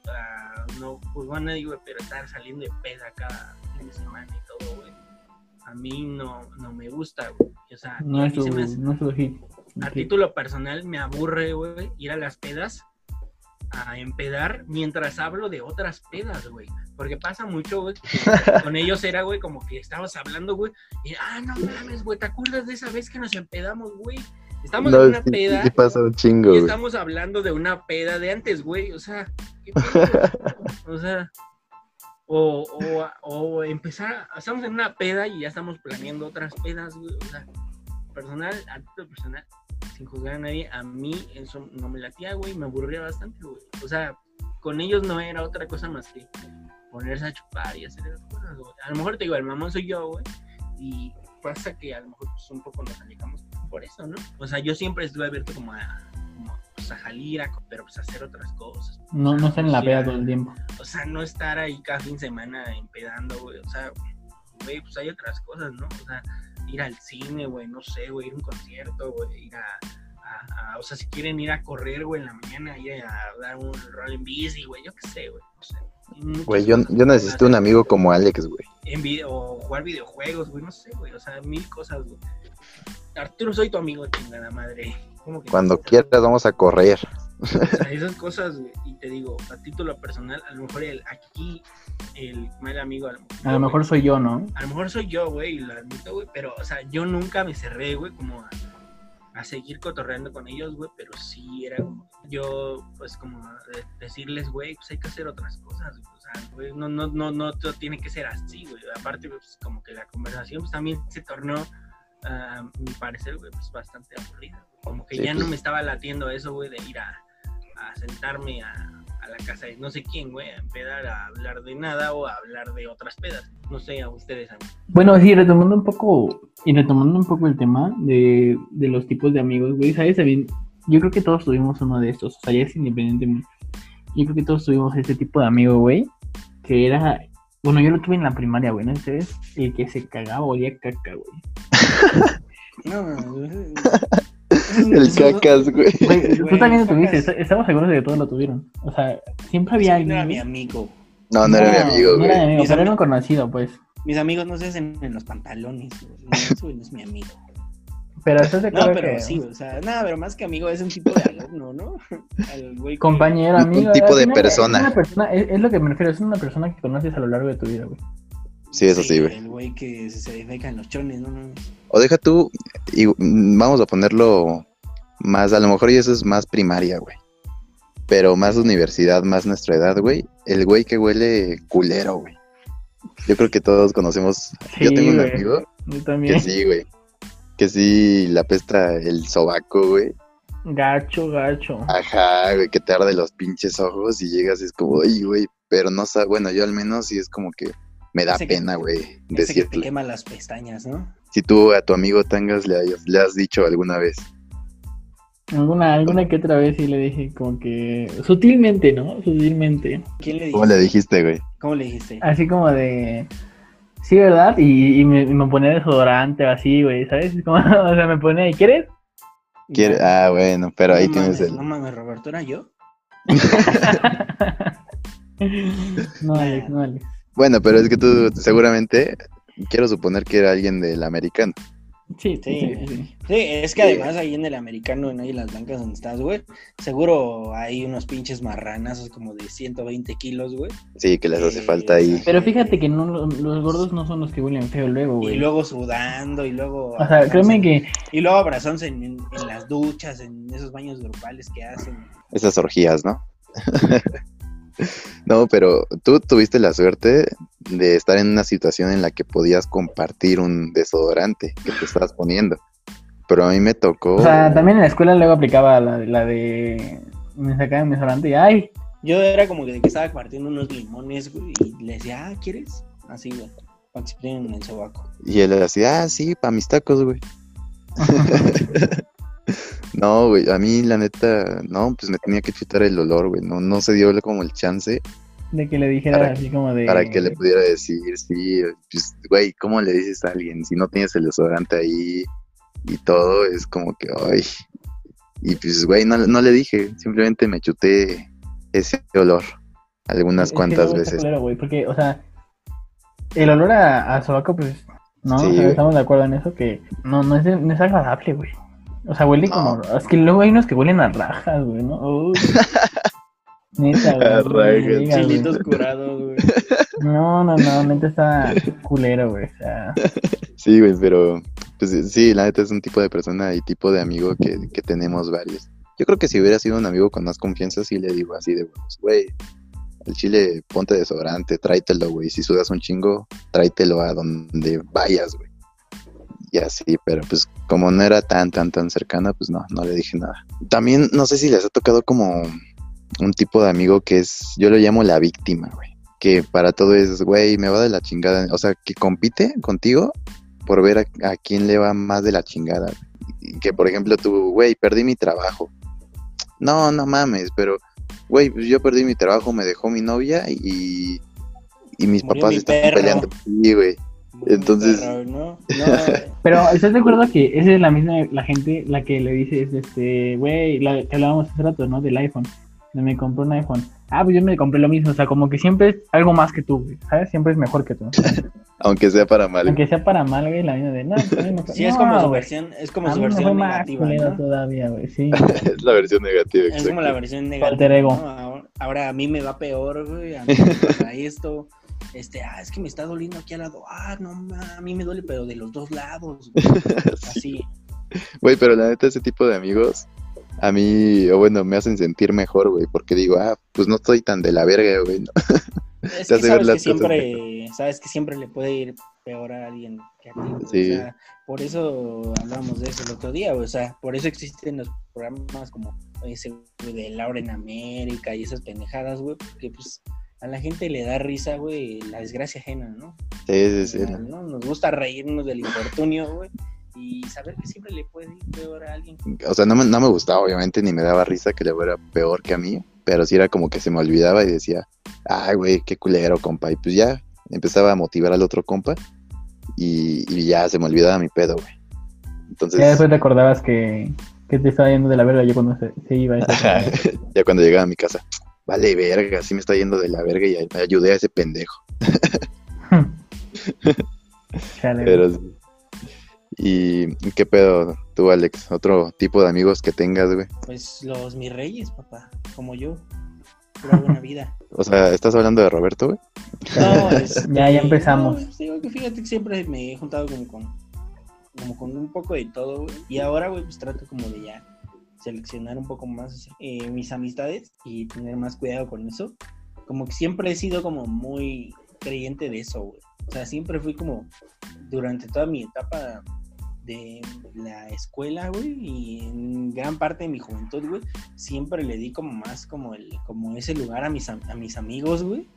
no, pues bueno, digo, pero estar saliendo de peda cada fin de semana y todo, güey. A mí no, no me gusta, güey. O sea, no es tu, no es A título personal me aburre, güey, ir a las pedas a empedar mientras hablo de otras pedas, güey. Porque pasa mucho, güey. Con ellos era, güey, como que estabas hablando, güey. Y, ah, no mames, güey, ¿te acuerdas de esa vez que nos empedamos, güey? Estamos en una peda. pasa un chingo, y estamos hablando de una peda de antes, güey. O sea, ¿qué O sea, o, o, o, empezar, estamos en una peda y ya estamos planeando otras pedas, güey. O sea, personal, a personal, sin juzgar a nadie, a mí eso no me latía, güey, me aburría bastante, güey. O sea, con ellos no era otra cosa más que ponerse a chupar y hacer esas cosas, güey. A lo mejor te digo, el mamón soy yo, güey, y pasa que a lo mejor pues, un poco nos alejamos por eso, ¿no? O sea, yo siempre estuve abierto como a, como, pues, a salir, a, pero pues a hacer otras cosas. No, no estar en la peda todo el tiempo. O sea, no estar ahí cada fin de semana empedando, güey. O sea, güey, pues hay otras cosas, ¿no? O sea, ir al cine, güey, no sé, güey, ir a un concierto, güey, ir a, o sea, si quieren ir a correr, güey, en la mañana, ir a dar un rol en bici, güey, yo qué sé, güey, no sé. Güey, yo, yo necesito un amigo como Alex, güey. En video, o jugar videojuegos, güey, no sé, güey, o sea, mil cosas, güey. Arturo, soy tu amigo, chingada madre. Cuando quieras vamos a correr. O sea, esas cosas, güey, y te digo, a título personal, a lo mejor el, aquí el mal amigo. A lo mejor, soy yo, ¿no? A lo mejor soy yo, güey, lo admito, güey, pero, o sea, yo nunca me cerré, güey, como a, seguir cotorreando con ellos, güey, pero sí era como, yo, pues, como decirles, güey, pues hay que hacer otras cosas, o sea, güey, no, no, no, no todo tiene que ser así, güey, aparte, pues, como que la conversación, pues, también se tornó, a mi parecer, güey, pues, bastante aburrida, como que ya no pues. me estaba latiendo eso, güey, de ir a, a sentarme a a la casa de no sé quién, güey, a empezar a hablar de nada o a hablar de otras pedas. No sé, a ustedes. Bueno, sí, retomando un poco, y retomando un poco el tema de, de los tipos de amigos, güey, ¿sabes? También yo creo que todos tuvimos uno de estos, o sea, ya es independientemente. Yo creo que todos tuvimos este tipo de amigo, güey, que era, bueno, yo lo tuve en la primaria, güey, ¿no? Entonces, el que se cagaba olía caca, güey. no, El cacas, güey. Tú también lo tuviste, estamos seguros de que todos lo tuvieron. O sea, siempre había alguien. No era mi amigo. No, no, era mi amigo, güey. No era mi amigo, pero era un conocido, pues. Mis amigos no se hacen en los pantalones, güey. no es mi amigo. Pero eso se No, pero sí, o sea, nada, pero más que amigo es un tipo de alumno, ¿no? Compañero, amigo. Un tipo de persona. Es, una persona es, lo que me refiero, es una persona que conoces a lo largo de tu vida, güey. Sí, eso sí, güey. el güey que se defeca en los chones, ¿no? no. O deja tú, y vamos a ponerlo más, a lo mejor y eso es más primaria, güey. Pero más universidad, más nuestra edad, güey. El güey que huele culero, güey. Yo creo que todos conocemos. Sí, yo tengo un güey. amigo Yo también. que sí, güey. Que sí la pesta el sobaco, güey. Gacho, gacho. Ajá, güey, que te arde los pinches ojos y llegas y es como, ay, güey, pero no sabe, bueno, yo al menos sí es como que me da Ese pena, güey, Ese que te decirle. quema las pestañas, ¿no? Si tú a tu amigo Tangas le, has dicho alguna vez, Alguna, alguna que otra vez sí le dije como que sutilmente, ¿no? Sutilmente. ¿Quién le ¿cómo dijiste? le dijiste, güey? ¿Cómo le dijiste? Así como de... Sí, ¿verdad? Y, y me, y me ponía desodorante o así, güey, ¿sabes? Como, o sea, me ponía, ¿y quieres? ¿Quiere? Ah, bueno, pero ahí no tienes mames, el... No mames, Roberto, ¿era yo? no, Alex, no, Alex. Bueno, pero es que tú seguramente, quiero suponer que era alguien del americano. Sí, sí, Sí, sí, sí. Sí, es que además ahí en el americano, en ahí las blancas donde estás, güey, seguro hay unos pinches marranazos como de 120 kilos, güey. Sí, que les hace falta ahí. Pero fíjate que no, lo- los gordos no son los que huelen feo luego, Y güey. luego sudando, y luego... O sea, créeme que Y luego abrazándose en, en- en las duchas, en esos baños grupales que hacen. Esas orgías, ¿no? no, pero tú tuviste la suerte de estar en una situación en la que podías compartir un desodorante que te estabas poniendo. Pero a mí me tocó... O sea, también en la escuela luego aplicaba la, la de. Me sacaban mi restaurante y ¡ay! Yo era como que de que estaba partiendo unos limones, güey, y le decía, ah, ¿quieres? Así, güey, para que se en el sobaco. Y él decía, ah, sí, para mis tacos, güey. no, güey, a mí la neta, no, pues me tenía que chutar el olor, güey. No, no se dio como el chance De que le dijera Para- así como de. para que le pudiera decir, sí, pues, güey, ¿cómo le dices a alguien si no tienes el desodorante ahí y todo? Es como que, ay. Y pues, güey, no, no le dije, simplemente me chuté ese olor algunas Es cuantas veces. culero, güey, porque, o sea, el olor a, a sobaco, pues, no, Sí, O sea, güey. estamos de acuerdo en eso, que no, no, es, no es agradable, güey. O sea, huele No. como. Es que luego hay unos que huelen a rajas, güey, ¿no? Neta, güey. Chilitos curados, güey. No, no, no, neta está culero, güey. O sea, Sí, güey, pero pues sí, la neta es un tipo de persona y tipo de amigo que, que tenemos varios. Yo creo que si hubiera sido un amigo con más confianza, sí le digo así de huevos, güey, el chile ponte desodorante, tráetelo, güey. Si sudas un chingo, tráetelo a donde vayas, güey. Y así, pero pues como no era tan, tan, tan cercana, pues no, no le dije nada. También no sé si les ha tocado como un tipo de amigo que es, yo lo llamo la víctima, güey. Que para todo es, güey, me va de la chingada. O sea, que compite contigo por ver a, a quién le va más de la chingada. Y que por ejemplo tú, güey, perdí mi trabajo. No, no mames, pero, güey, pues yo perdí mi trabajo, me dejó mi novia y, y mis Murió papás mi están perro. peleando. Sí, güey. Entonces- Perro, ¿no? No, pero ¿estás de acuerdo que esa es la misma, la gente, la que le dice, es este, güey, la que hablábamos hace rato, ¿no? Del iPhone. Me compré un iPhone. Ah, pues yo me compré lo mismo. O sea, como que siempre es algo más que tú, güey. ¿Sabes? Siempre es mejor que tú. Aunque sea para mal. Aunque sea para mal, güey, la vida de no, pues, sí, es como su güey. versión, es como A su versión negativa, todavía, güey, sí. es la versión negativa, Es como la exacto. versión negativa. ego. Ahora, ahora a mí me va peor, güey. A mí me pasa esto. Este, ah, es que me está doliendo aquí al lado. Ah, no, ma, a mí me duele, pero de los dos lados. güey. Sí. Así. Güey, pero la neta, ese tipo de amigos, a mí, o bueno, me hacen sentir mejor, güey, porque digo, ah, pues no estoy tan de la verga, güey. ¿no? Es que sabes que siempre, sabes que siempre le puede ir peor a alguien que a ti. Sí. O sea, por eso hablamos de eso el otro día. O sea, por eso existen los programas como ese de Laura en América y esas pendejadas, güey, porque pues a la gente le da risa, güey, la desgracia ajena, ¿no? Sí, sí, sí. ¿no? Nos gusta reírnos del infortunio, güey. Y saber que siempre le puede ir peor a alguien. O sea, no me, no me gustaba, obviamente, ni me daba risa que le fuera peor que a mí, pero sí era como que se me olvidaba y decía, ay, güey, qué culero, compa. Y pues ya empezaba a motivar al otro compa y, ya se me olvidaba mi pedo, güey. Entonces... Ya después te acordabas que, que te estaba yendo de la verga yo cuando se, iba. ya cuando llegaba a mi casa. Vale, verga, sí me está yendo de la verga y ayudé a ese pendejo. Pero ¿Y qué pedo tú, Alex? ¿Otro tipo de amigos que tengas, güey? Pues los mis reyes, papá, como yo. Pura buena vida. o sea, ¿estás hablando de Roberto, güey? No, es, ya, ya empezamos. digo que fíjate que siempre me he juntado como con, como con un poco de todo, güey. Y ahora, güey, pues trato como de ya seleccionar un poco más eh, mis amistades y tener más cuidado con eso. Como que siempre he sido como muy creyente de eso, güey. O sea, siempre fui como, durante toda mi etapa de la escuela, güey, y en gran parte de mi juventud, güey, siempre le di como más como el, como ese lugar a mis, a mis amigos, güey,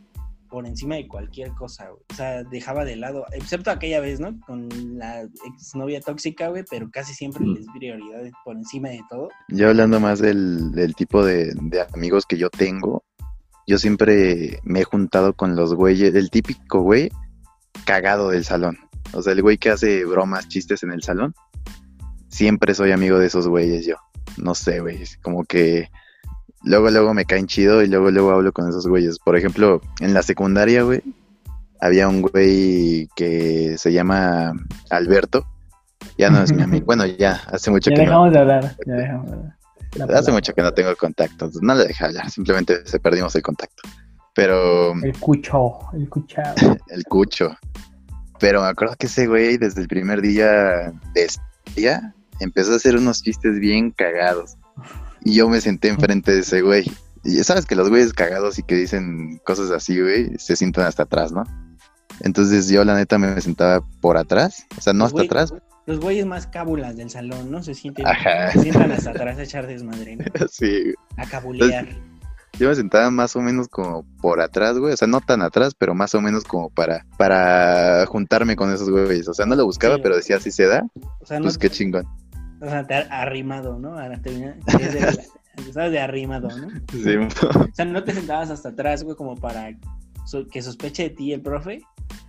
por encima de cualquier cosa, güey. O sea, dejaba de lado, excepto aquella vez, ¿no? Con la exnovia tóxica, güey, pero casi siempre mm. les prioridad por encima de todo. Yo hablando más del, del tipo de, de amigos que yo tengo, yo siempre me he juntado con los güeyes, el típico güey cagado del salón. O sea, el güey que hace bromas, chistes en el salón. Siempre soy amigo de esos güeyes yo. No sé, güey. Como que luego, luego me caen chido y luego, luego hablo con esos güeyes. Por ejemplo, en la secundaria, güey, había un güey que se llama Alberto. Ya no es mi amigo. Bueno, ya hace mucho ya que dejamos de hablar. Ya dejamos de hablar. Hace mucho que no tengo contacto. No le dejé hablar. Simplemente se perdimos el contacto. Pero. El cucho, el cuchado. el cucho. Pero me acuerdo que ese güey, desde el primer día de día, empezó a hacer unos chistes bien cagados. Y yo me senté enfrente de ese güey. Y sabes que los güeyes cagados y que dicen cosas así, güey, se sientan hasta atrás, ¿no? Entonces yo la neta me sentaba por atrás, o sea, no hasta atrás. Los güeyes más cábulas del salón, ¿no? Se sienten, se sientan hasta atrás a echar desmadre. Sí. A cabulear. Yo me sentaba más o menos como por atrás, güey. O sea, no tan atrás, pero más o menos como para, para juntarme con esos güeyes. O sea, no lo buscaba, pero decía, si se da, o sea, pues qué chingón. O sea, te arrimado, ¿no? Ahora. Estabas de arrimado, ¿no? Sí. o sea, no te sentabas hasta atrás, güey, como para que sospeche de ti el profe,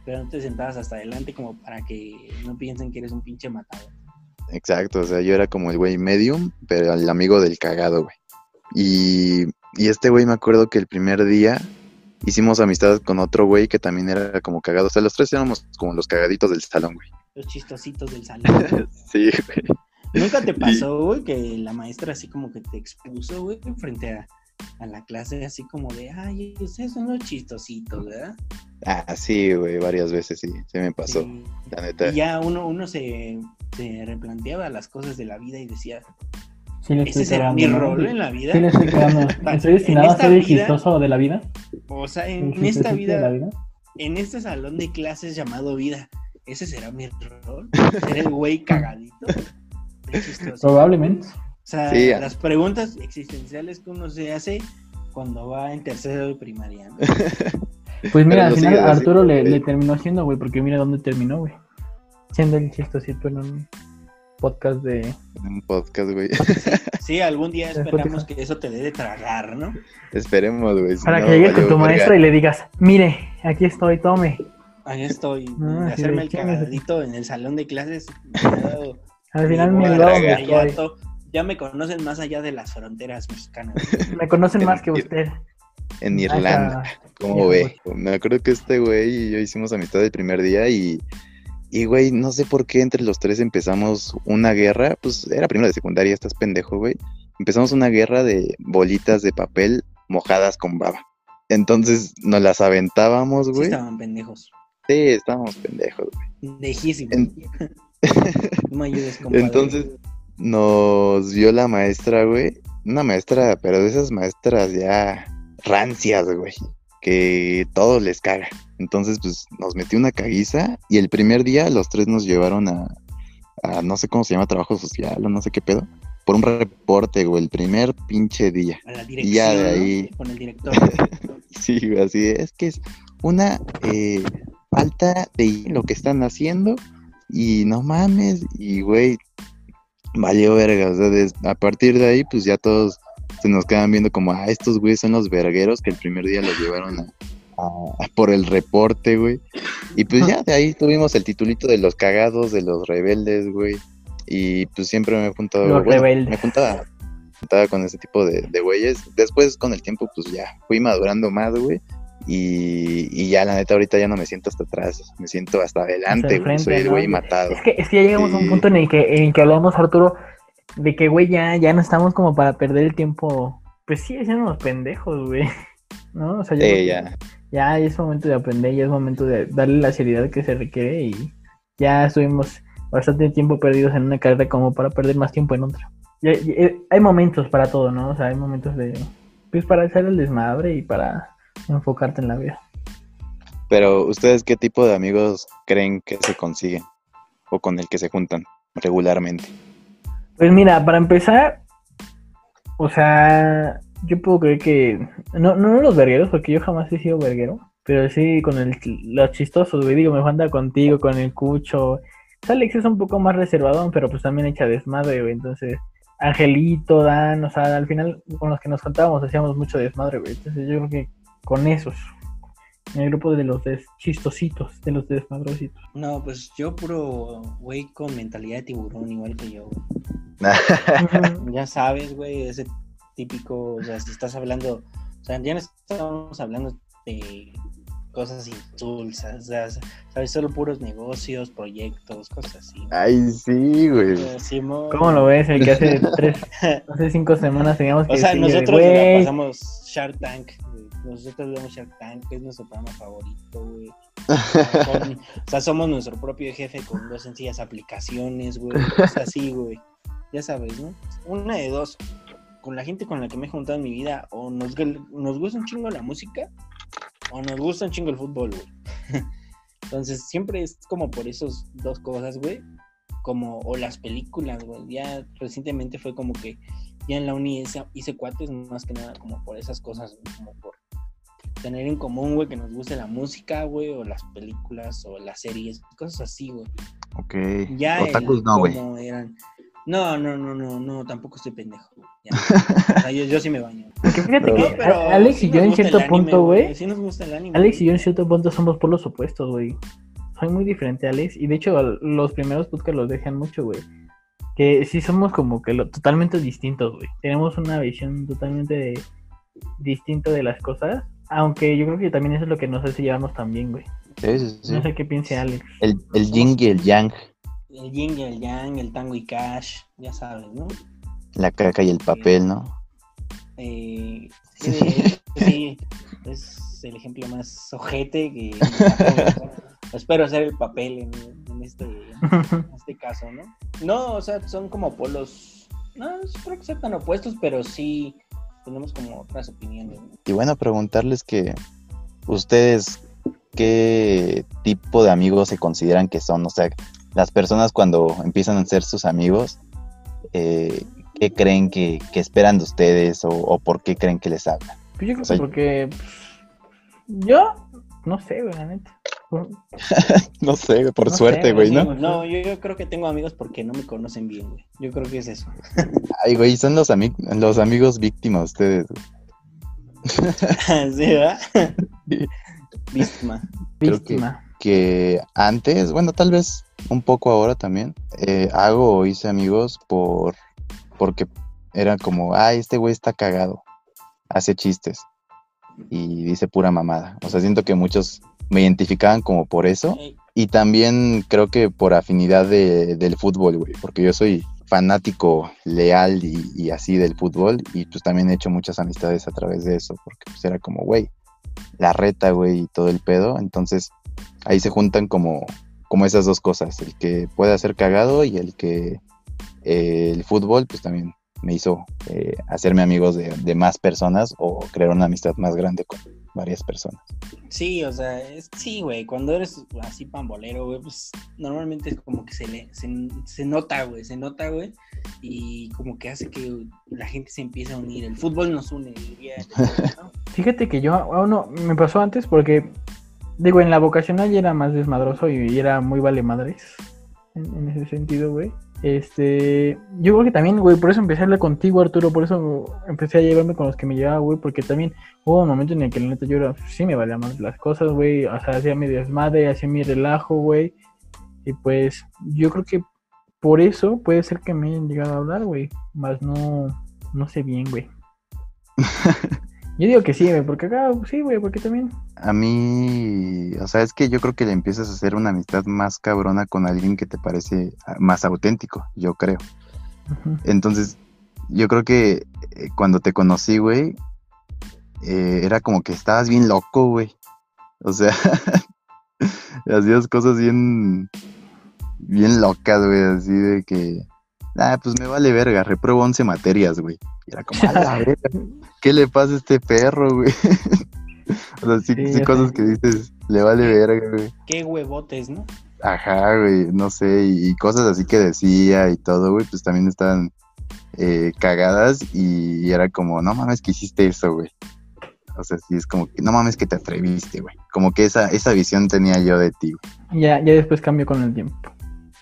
pero no te sentabas hasta adelante como para que no piensen que eres un pinche matado. Exacto, o sea, yo era como el güey medium, pero el amigo del cagado, güey. Y y este güey me acuerdo que el primer día hicimos amistad con otro güey que también era como cagado. O sea, los tres éramos como los cagaditos del salón, güey. Los chistositos del salón. sí, güey. ¿Nunca te pasó, güey, que la maestra así como que te expuso, güey, frente a, la clase, así como de, ay, ustedes son los chistositos, ¿verdad? Ah, sí, güey, varias veces sí, se me pasó, la neta. Y ya uno, uno se, se replanteaba las cosas de la vida y decía, ¿Ese es mi rol en la vida? Sí, le estoy ¿Estoy destinado a ser el chistoso de la vida? O sea, en esta vida, en este salón de clases llamado vida, ¿ese será mi rol? ¿Ser el güey cagadito? Probablemente. O sea, las preguntas existenciales que uno se hace cuando va en tercero de primaria. Pues mira, al final Arturo le, le, terminó haciendo, güey, porque mira dónde terminó, güey. Siendo el chistosito en un podcast de... Un podcast, güey. Sí, algún día esperamos que eso te dé de tragar, ¿no? Esperemos, güey. Para que llegues con tu maestra y le digas, mire, aquí estoy, tome. Ahí estoy. hacerme el cagadito en el salón de clases. Al final me ayudó. Ya me conocen más allá de las fronteras mexicanas. Me conocen más que usted. En Irlanda, ¿cómo ve? Me acuerdo que este güey y yo hicimos amistad el primer día y y, güey, no sé por qué entre los tres empezamos una guerra. Pues era primero de secundaria, estás pendejo, güey. Empezamos una guerra de bolitas de papel mojadas con baba. Entonces nos las aventábamos, güey. Sí, estaban pendejos. Sí, estábamos pendejos, güey. Dejísimo. no me ayudes, compadre. Entonces nos vio la maestra, güey. Una maestra, pero de esas maestras ya rancias, güey. Que todos les caga. Entonces, pues nos metió una caguiza y el primer día los tres nos llevaron a, no sé cómo se llama, trabajo social o no sé qué pedo, por un reporte, güey, el primer pinche día. A la dirección, y ya de ahí... Con el director. sí, así es que es una eh, falta de lo que están haciendo y no mames, y güey, valió verga, o sea, a partir de ahí, pues ya todos se nos quedan viendo como, ah, estos güeyes son los vergueros que el primer día los llevaron a, por el reporte, güey. Y pues ya de ahí tuvimos el titulito de los cagados, de los rebeldes, güey. Y pues siempre me he juntado, me juntaba, con ese tipo de, de güeyes. Después con el tiempo, pues ya fui madurando más, güey. Y, ya la neta ahorita ya no me siento hasta atrás, me siento hasta adelante, güey, soy el güey matado. Es que, es que ya llegamos a un punto en el que, en que hablamos, Arturo, de que, güey, ya, ya no estamos como para perder el tiempo. Pues sí, siendo unos pendejos, güey. ¿No? O sea, ya. ya es momento de aprender, ya es momento de darle la seriedad que se requiere y ya estuvimos bastante tiempo perdidos en una carrera como para perder más tiempo en otra. Eh, hay momentos para todo, ¿no? O sea, hay momentos de... Pues para hacer el desmadre y para enfocarte en la vida. Pero, ¿ustedes qué tipo de amigos creen que se consiguen? ¿O con el que se juntan regularmente? Pues mira, para empezar, o sea, yo puedo creer que. No, no los vergueros, porque yo jamás he sido verguero. Pero sí con el, los chistosos, güey. Digo, me falta contigo, con el cucho. Alex es un poco más reservado, pero pues también echa desmadre, güey. Entonces, Angelito, Dan, o sea, al final con los que nos contábamos hacíamos mucho desmadre, güey. Entonces, yo creo que con esos. En el grupo de los chistositos, de los desmadrositos. No, pues yo puro güey con mentalidad de tiburón, igual que yo. ya sabes, güey, ese típico, o sea, si estás hablando, o sea, ya no estamos hablando de cosas insulsas, o sea, sabes, solo puros negocios, proyectos, cosas así. Ay, sí, güey. ¿Cómo lo ves? El que hace tres, hace cinco semanas teníamos que O sea, nosotros ya pasamos Shark Tank, nosotros vemos Shark Tank, es nuestro programa favorito, güey. o sea, somos nuestro propio jefe con dos sencillas aplicaciones, güey. Sea, así, güey. Ya sabes, ¿no? Una de dos. Con la gente con la que me he juntado en mi vida, o nos, nos gusta un chingo la música, o nos gusta un chingo el fútbol, güey. Entonces, siempre es como por esas dos cosas, güey. Como, o las películas, güey. Ya recientemente fue como que ya en la uni hice, hice cuates más que nada como por esas cosas, como por tener en común, güey, que nos guste la música, güey, o las películas, o las series, cosas así, güey. Ok. Ya Otakus no, güey. No, no, no, no, no, tampoco estoy pendejo. yo, sí me baño. Porque fíjate que Alex y yo en cierto punto, güey. Sí nos gusta el anime. Alex y yo en cierto punto somos por los opuestos, güey. Soy muy diferente, Alex. Y de hecho, los primeros podcasts los dejan mucho, güey. Que sí somos como que lo, totalmente distintos, güey. Tenemos una visión totalmente distinta de las cosas. Aunque yo creo que también eso es lo que nos hace llevarnos tan bien, güey. Sí, sí, sí. No sé qué piense Alex. El, el yin y el yang. El yin y el yang, el tango y cash, ya sabes, ¿no? La caca y el papel, ¿no? Eh, sí, sí, es el ejemplo más ojete que espero hacer el papel en, este, en este caso, ¿no? No, o sea, son como polos, no, no creo que sean tan opuestos, pero sí tenemos como otras opiniones. Y bueno, preguntarles que ustedes qué tipo de amigos se consideran que son, o sea, las personas cuando empiezan a ser sus amigos, eh, ¿qué creen que, esperan de ustedes o, por qué creen que les hablan? Pues yo creo que porque yo no sé, güey, la neta. no sé, por suerte, güey, ¿no? No, yo, creo que tengo amigos porque no me conocen bien, güey. Yo creo que es eso. Ay, güey, son los, los amigos víctimas ustedes. sí, ¿verdad? Víctima. Víctima. Que, antes, bueno, tal vez un poco ahora también, eh, hago o hice amigos por porque era como, ay, este güey está cagado, hace chistes y dice pura mamada. O sea, siento que muchos me identificaban como por eso. Y también creo que por afinidad del fútbol, güey, porque yo soy fanático leal y, así del fútbol y pues también he hecho muchas amistades a través de eso, porque pues era como, güey, la reta, güey, y todo el pedo. Entonces ahí se juntan como, como esas dos cosas, el que puede hacer cagado y el que eh, el fútbol pues también me hizo eh, hacerme amigos de, más personas o crear una amistad más grande con varias personas. Sí, o sea, sí, güey, cuando eres así pambolero, güey, pues normalmente es como que se le, se, nota, güey, se nota, güey, y como que hace que la gente se empiece a unir. El fútbol nos une, diría. Fíjate que yo, aún no, me pasó antes porque, digo, en la vocacional ya era más desmadroso y era muy vale madres. en, ese sentido, güey. Este, yo creo que también, güey, por eso empecé a hablar contigo, Arturo, por eso empecé a llevarme con los que me llevaba, güey, porque también hubo un momento en el que la neta yo era, sí me valía más las cosas, güey, o sea, hacía mi desmadre, hacía mi relajo, güey, y pues yo creo que por eso puede ser que me hayan llegado a hablar, güey, más no, no sé bien, güey. Yo digo que sí, güey, porque acá, sí, güey, porque también. A mí, o sea, es que yo creo que le empiezas a hacer una amistad más cabrona con alguien que te parece ah, más auténtico, yo creo. Entonces, yo creo que eh, cuando te conocí, güey, eh, era como que estabas bien loco, güey. O sea, hacías cosas bien, bien locas, güey, así de que, ah, pues me vale verga, repruebo 11 materias, güey. Y era como, ¿qué le pasa a este perro, güey? o sea, sí, cosas que dices, le vale verga, güey. Qué huevotes, ¿no? Ajá, güey, no sé, y, cosas así que decía y todo, güey, pues también estaban eh, cagadas y, era como, no mames que hiciste eso, güey. O sea, sí, es como que no mames que te atreviste, güey. Como que esa, esa visión tenía yo de ti, güey. Ya, ya después cambió con el tiempo.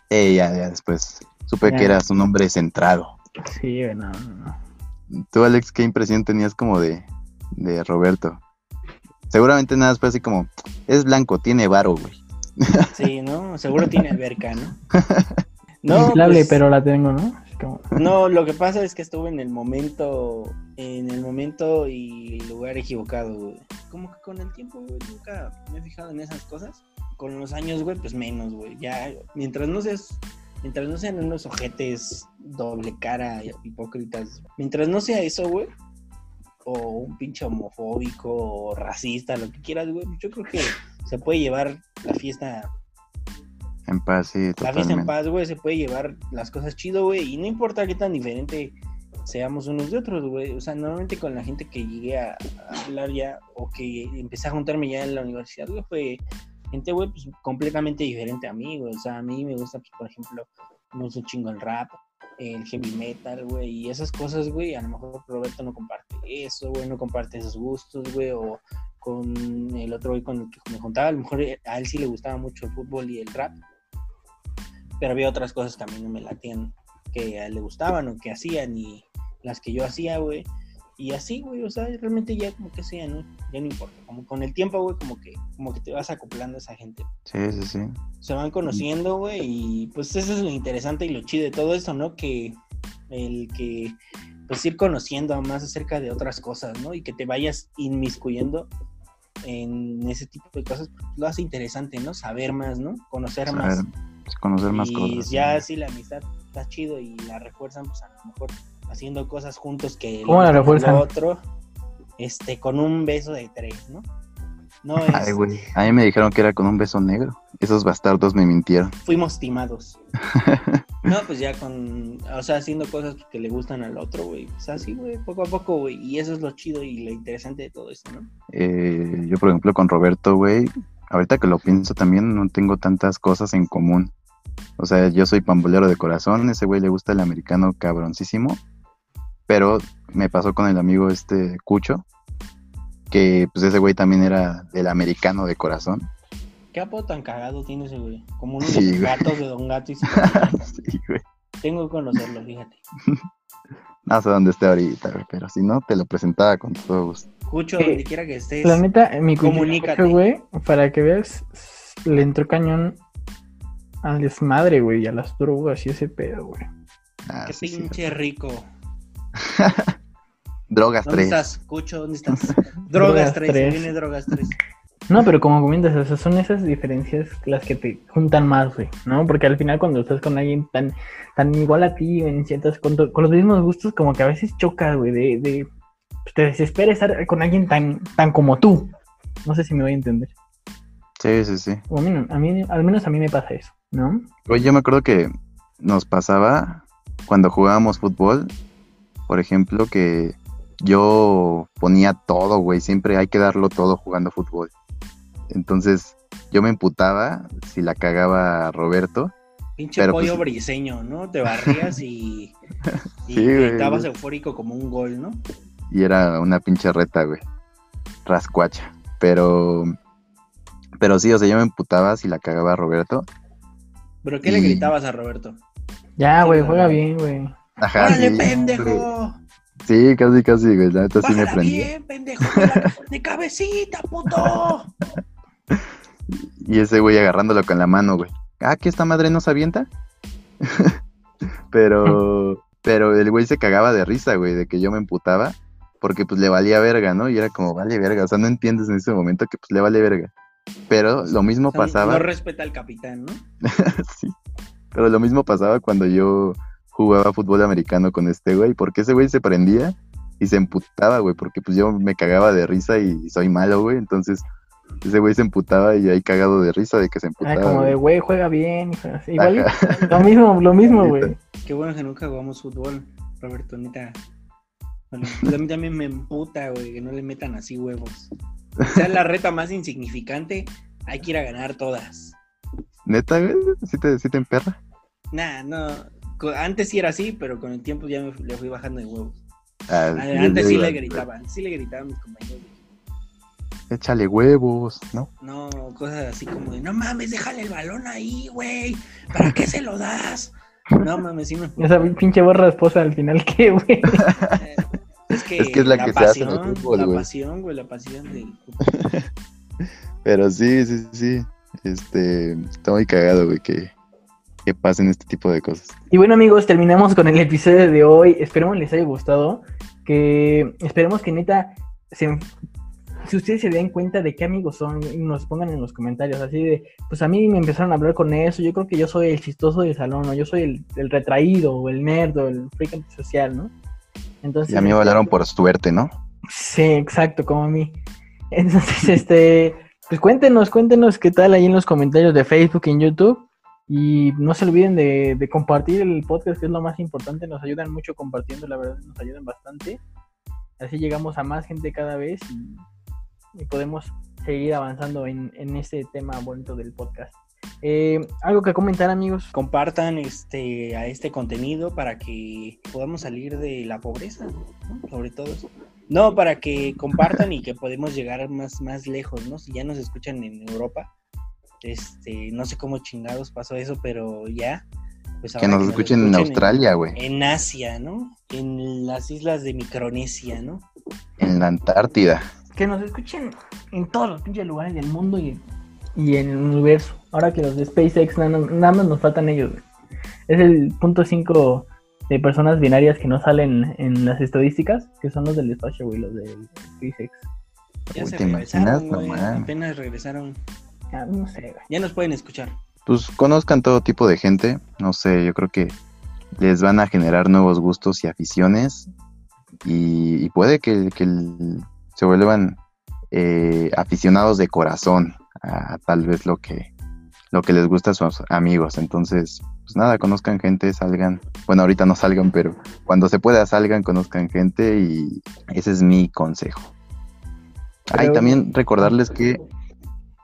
Eh, ya, ya después. Supe que eras un hombre centrado. Sí, no, no. Tú, Alex, ¿qué impresión tenías como de, de Roberto? Seguramente nada fue así como, es blanco, tiene varo, güey. Sí, ¿no? Seguro tiene alberca, ¿no? No, pues, pero la tengo, ¿no? No, lo que pasa es que estuve en el momento, en el momento y lugar equivocado, güey. Como que con el tiempo, güey, nunca me he fijado en esas cosas. Con los años, güey, pues menos, güey. Ya, mientras no seas Mientras no sean unos ojetes doble cara, hipócritas. Mientras no sea eso, güey. O un pinche homofóbico o racista, lo que quieras, güey. Yo creo que se puede llevar la fiesta. En paz, sí, totalmente. La fiesta en paz, güey. Se puede llevar las cosas chido, güey. Y no importa qué tan diferente seamos unos de otros, güey. O sea, normalmente con la gente que llegué a, hablar ya o que empecé a juntarme ya en la universidad, güey, fue gente, güey, pues completamente diferente a mí, güey. O sea, a mí me gusta, pues, por ejemplo, me gusta chingo el rap, el heavy metal, güey, y esas cosas, güey, a lo mejor Roberto no comparte eso, güey, no comparte esos gustos, güey, o con el otro güey con el que me juntaba, a lo mejor a él sí le gustaba mucho el fútbol y el rap, pero había otras cosas que a mí no me latían, que a él le gustaban o que hacían, y las que yo hacía, güey, y así, güey, o sea, realmente ya como que sea, ¿no? Ya no importa. Como con el tiempo, güey, como que, como que te vas acoplando a esa gente. Sí, sí, sí. Se van conociendo, güey, y pues eso es lo interesante y lo chido de todo esto, ¿no? Que el que, pues ir conociendo más acerca de otras cosas, ¿no? Y que te vayas inmiscuyendo en ese tipo de cosas, pues, lo hace interesante, ¿no? Saber más, ¿no? Conocer más. Conocer más cosas. Y ya si la amistad está chido y la refuerzan, pues a lo mejor haciendo cosas juntos que ¿Cómo la refuerzan? otro, este, con un beso de tres, ¿no? No es... Ay, güey. A mí me dijeron que era con un beso negro. Esos bastardos me mintieron. Fuimos timados. no, pues ya con, o sea, haciendo cosas que le gustan al otro, güey. O sea, así, güey, poco a poco, güey. Y eso es lo chido y lo interesante de todo esto, ¿no? Eh, yo, por ejemplo, con Roberto, güey, ahorita que lo pienso también, no tengo tantas cosas en común. O sea, yo soy pambolero de corazón, ese güey le gusta el americano cabroncísimo pero me pasó con el amigo este Cucho, que pues ese güey también era del americano de corazón. ¿Qué apodo tan cagado tiene ese güey? Como unos gatos de Don Gato y sí, güey. Tengo que conocerlo, fíjate. no sé dónde esté ahorita, güey, pero si no, te lo presentaba con todo gusto. Cucho, donde quiera que estés. La neta, mi comunícate. güey, para que veas, le entró cañón al desmadre, güey, y a las drogas y ese pedo, güey. Ah, Qué pinche rico. drogas 3. ¿Dónde estás? Cucho, ¿dónde estás? drogas 3, viene Drogas 3. No, pero como comentas, son esas diferencias las que te juntan más, güey, ¿no? Porque al final cuando estás con alguien tan, tan igual a ti, en ciertas, con, los mismos gustos, como que a veces chocas, güey, de, de pues, te desespera estar con alguien tan, tan como tú. No sé si me voy a entender. Sí, sí, sí. a mí, a mí, al menos a mí me pasa eso, ¿no? Oye, yo me acuerdo que nos pasaba cuando jugábamos fútbol por ejemplo, que yo ponía todo, güey, siempre hay que darlo todo jugando fútbol. Entonces, yo me emputaba si la cagaba Roberto. Pinche pollo pues, briseño, ¿no? Te barrías y, y estabas eufórico como un gol, ¿no? Y era una pinche reta, güey. Rascuacha. Pero, pero sí, o sea, yo me emputaba si la cagaba Roberto. ¿Pero qué le gritabas a Roberto? Ya, güey, juega bien, güey. Ajá. ¡Órale, pendejo! Sí, casi, casi, güey. La neta sí me prendí. bien, pendejo! ¡De cabecita, puto! y ese güey agarrándolo con la mano, güey. Ah, que esta madre no se avienta. pero, pero el güey se cagaba de risa, güey, de que yo me emputaba. Porque pues le valía verga, ¿no? Y era como, vale verga. O sea, no entiendes en ese momento que pues le vale verga. Pero lo mismo pasaba. No respeta al capitán, ¿no? sí. Pero lo mismo pasaba cuando yo jugaba fútbol americano con este güey, porque ese güey se prendía y se emputaba, güey, porque pues yo me cagaba de risa y soy malo, güey, entonces ese güey se emputaba y ahí cagado de risa de que se emputaba. Ah, como de güey, juega bien, igual lo mismo, lo mismo, güey. Qué bueno que nunca jugamos fútbol, Roberto, neta. Bueno, a mí también me emputa, güey, que no le metan así huevos. O sea, la reta más insignificante, hay que ir a ganar todas. ¿Neta, güey? ¿Sí te, sí te emperra? Nah, no, antes sí era así, pero con el tiempo ya me le fui bajando de huevos. Ah, antes sí le gritaban, sí le gritaban mis compañeros. Échale huevos, ¿no? No, cosas así como de, no mames, déjale el balón ahí, güey. ¿Para qué se lo das? No mames, sí me... Esa pinche borra esposa al final, ¿qué, güey? es, que es que es la, que se hace en el fútbol, La pasión, güey, la pasión del Pero sí, sí, sí. Este, está muy cagado, güey, que que pasen este tipo de cosas. Y bueno amigos, terminamos con el episodio de hoy. Esperemos les haya gustado. Que esperemos que neta se, si ustedes se den cuenta de qué amigos son nos pongan en los comentarios así de, pues a mí me empezaron a hablar con eso, yo creo que yo soy el chistoso del salón, o yo soy el, retraído, o el nerd, o el freak social, ¿no? Entonces, y a mí me hablaron por suerte, ¿no? Sí, exacto, como a mí. Entonces, este, pues cuéntenos, cuéntenos qué tal ahí en los comentarios de Facebook y en YouTube. Y no se olviden de, compartir el podcast, que es lo más importante. Nos ayudan mucho compartiendo, la verdad, nos ayudan bastante. Así llegamos a más gente cada vez y, podemos seguir avanzando en, en este tema bonito del podcast. Eh, algo que comentar, amigos. Compartan este a este contenido para que podamos salir de la pobreza, sobre todo No, para que compartan y que podamos llegar más, más lejos, ¿no? Si ya nos escuchan en Europa, este, no sé cómo chingados pasó eso, pero ya. Pues que nos, escuchen, en Australia, güey. En, Asia, ¿no? En las islas de Micronesia, ¿no? En la Antártida. Que nos escuchen en todos los pinches lugares del mundo y, en el universo. Ahora que los de SpaceX nada, más nos faltan ellos, güey. Es el punto 5 de personas binarias que no salen en las estadísticas, que son los del espacio, güey, los de SpaceX. Ya se regresaron, güey. Apenas regresaron. Ya, no sé, Ya nos pueden escuchar. Pues conozcan todo tipo de gente. No sé, yo creo que les van a generar nuevos gustos y aficiones. Y, puede que, se vuelvan eh, aficionados de corazón a, tal vez lo que, lo que les gusta a sus amigos. Entonces, pues nada, conozcan gente, salgan. Bueno, ahorita no salgan, pero cuando se pueda salgan, conozcan gente y ese es mi consejo. Hay también recordarles que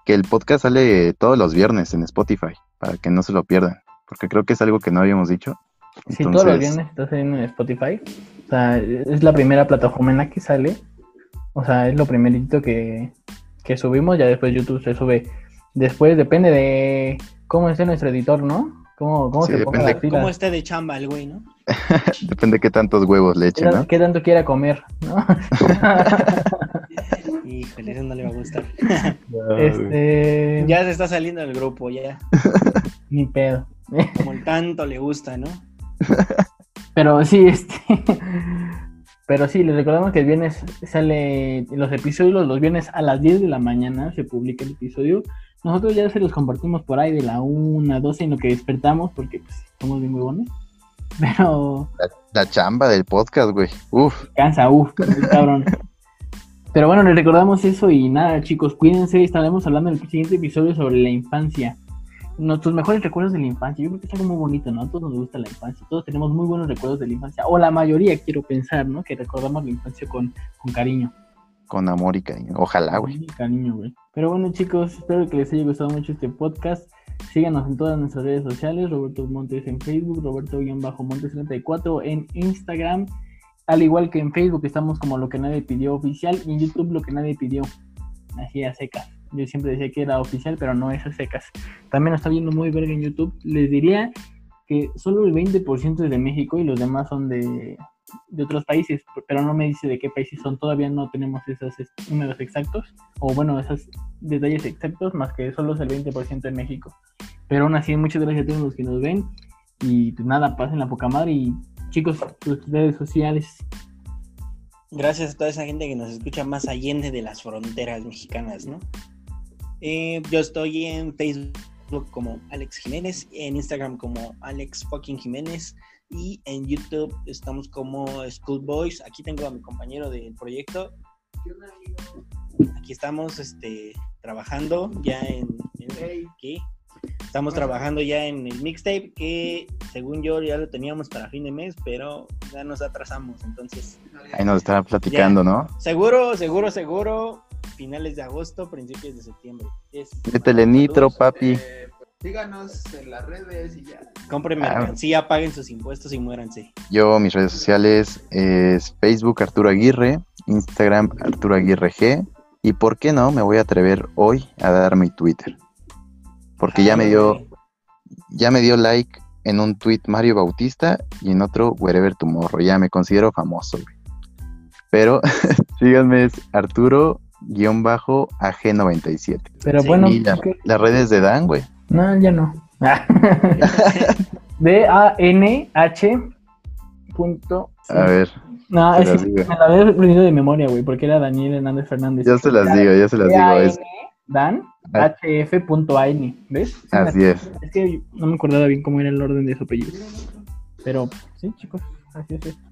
que el podcast sale todos los viernes en Spotify, para que no se lo pierdan, porque creo que es algo que no habíamos dicho. Sí, todos los viernes está saliendo en Spotify. O sea, es la primera plataforma en la que sale. O sea, es lo primerito que, subimos, ya después YouTube se sube. Después depende de cómo esté nuestro editor, ¿no? Cómo, cómo se ponga Cómo esté de chamba el güey, ¿no? depende de qué tantos huevos le echen, ¿no? Qué tanto quiera comer, ¿no? Híjole, eso no le va a gustar. este... Ya se está saliendo del grupo, ya. Ni pedo. Como el tanto le gusta, ¿no? Pero sí, este. Pero sí, les recordamos que el viernes sale los episodios, los viernes a las 10 de la mañana se publica el episodio. Nosotros ya se los compartimos por ahí de la 1 a 12 en lo que despertamos, porque pues, somos bien huevones. Pero. La, chamba del podcast, güey. Uf. Cansa, uf, cabrón. Pero bueno, les recordamos eso y nada, chicos, cuídense. Estaremos hablando en el siguiente episodio sobre la infancia. Nuestros mejores recuerdos de la infancia. Yo creo que es algo muy bonito, ¿no? A todos nos gusta la infancia. Todos tenemos muy buenos recuerdos de la infancia. O la mayoría, quiero pensar, ¿no? Que recordamos la infancia con, con cariño. Con amor y cariño. Ojalá, güey. Cariño, güey. Pero bueno, chicos, espero que les haya gustado mucho este podcast. Síganos en todas nuestras redes sociales. Roberto Montes en Facebook, Roberto-Montes34 en Instagram. Al igual que en Facebook estamos como lo que nadie pidió oficial y en YouTube lo que nadie pidió. Así a seca. Yo siempre decía que era oficial, pero no es a secas. También lo está viendo muy verga en YouTube. Les diría que solo el 20% es de México y los demás son de, de otros países, pero no me dice de qué países son. Todavía no tenemos esos números exactos, o bueno, esos detalles exactos, más que solo es el 20% en México. Pero aún así, muchas gracias a todos los que nos ven. Y pues nada, pasen la poca madre. Y chicos, sus redes sociales. Gracias a toda esa gente que nos escucha más allende de las fronteras mexicanas, ¿no? Eh, yo estoy en Facebook como Alex Jiménez, en Instagram como Alex fucking Jiménez y en YouTube estamos como Schoolboys. Aquí tengo a mi compañero del proyecto. Aquí estamos este, trabajando ya en, aquí. Estamos trabajando ya en el mixtape que según yo ya lo teníamos para fin de mes, pero ya nos atrasamos, entonces. Ahí nos estaba platicando, ¿no? Seguro, seguro, seguro. Finales de agosto, principios de septiembre. Métele nitro, papi. Eh, Díganos en las redes y ya. Compren ah. mercancía, paguen sus impuestos y muéranse. Yo, mis redes sociales es Facebook Arturo Aguirre, Instagram Arturo Aguirre G. Y por qué no, me voy a atrever hoy a dar mi Twitter. Porque ya me dio, ya me dio like en un tweet Mario Bautista y en otro Wherever Tomorrow. Ya me considero famoso, Pero síganme, es Arturo-AG97. Pero bueno, las redes de Dan, güey. No, ya no. D-A-N-H. Punto. A ver. No, es que me la había aprendido de memoria, güey, porque era Daniel Hernández Fernández. Ya se las digo, ya se las digo. Es... Dan, hf.aini, ¿ves? Así es. Es que no me acordaba bien cómo era el orden de su apellido. Pero, sí, chicos, así es esto.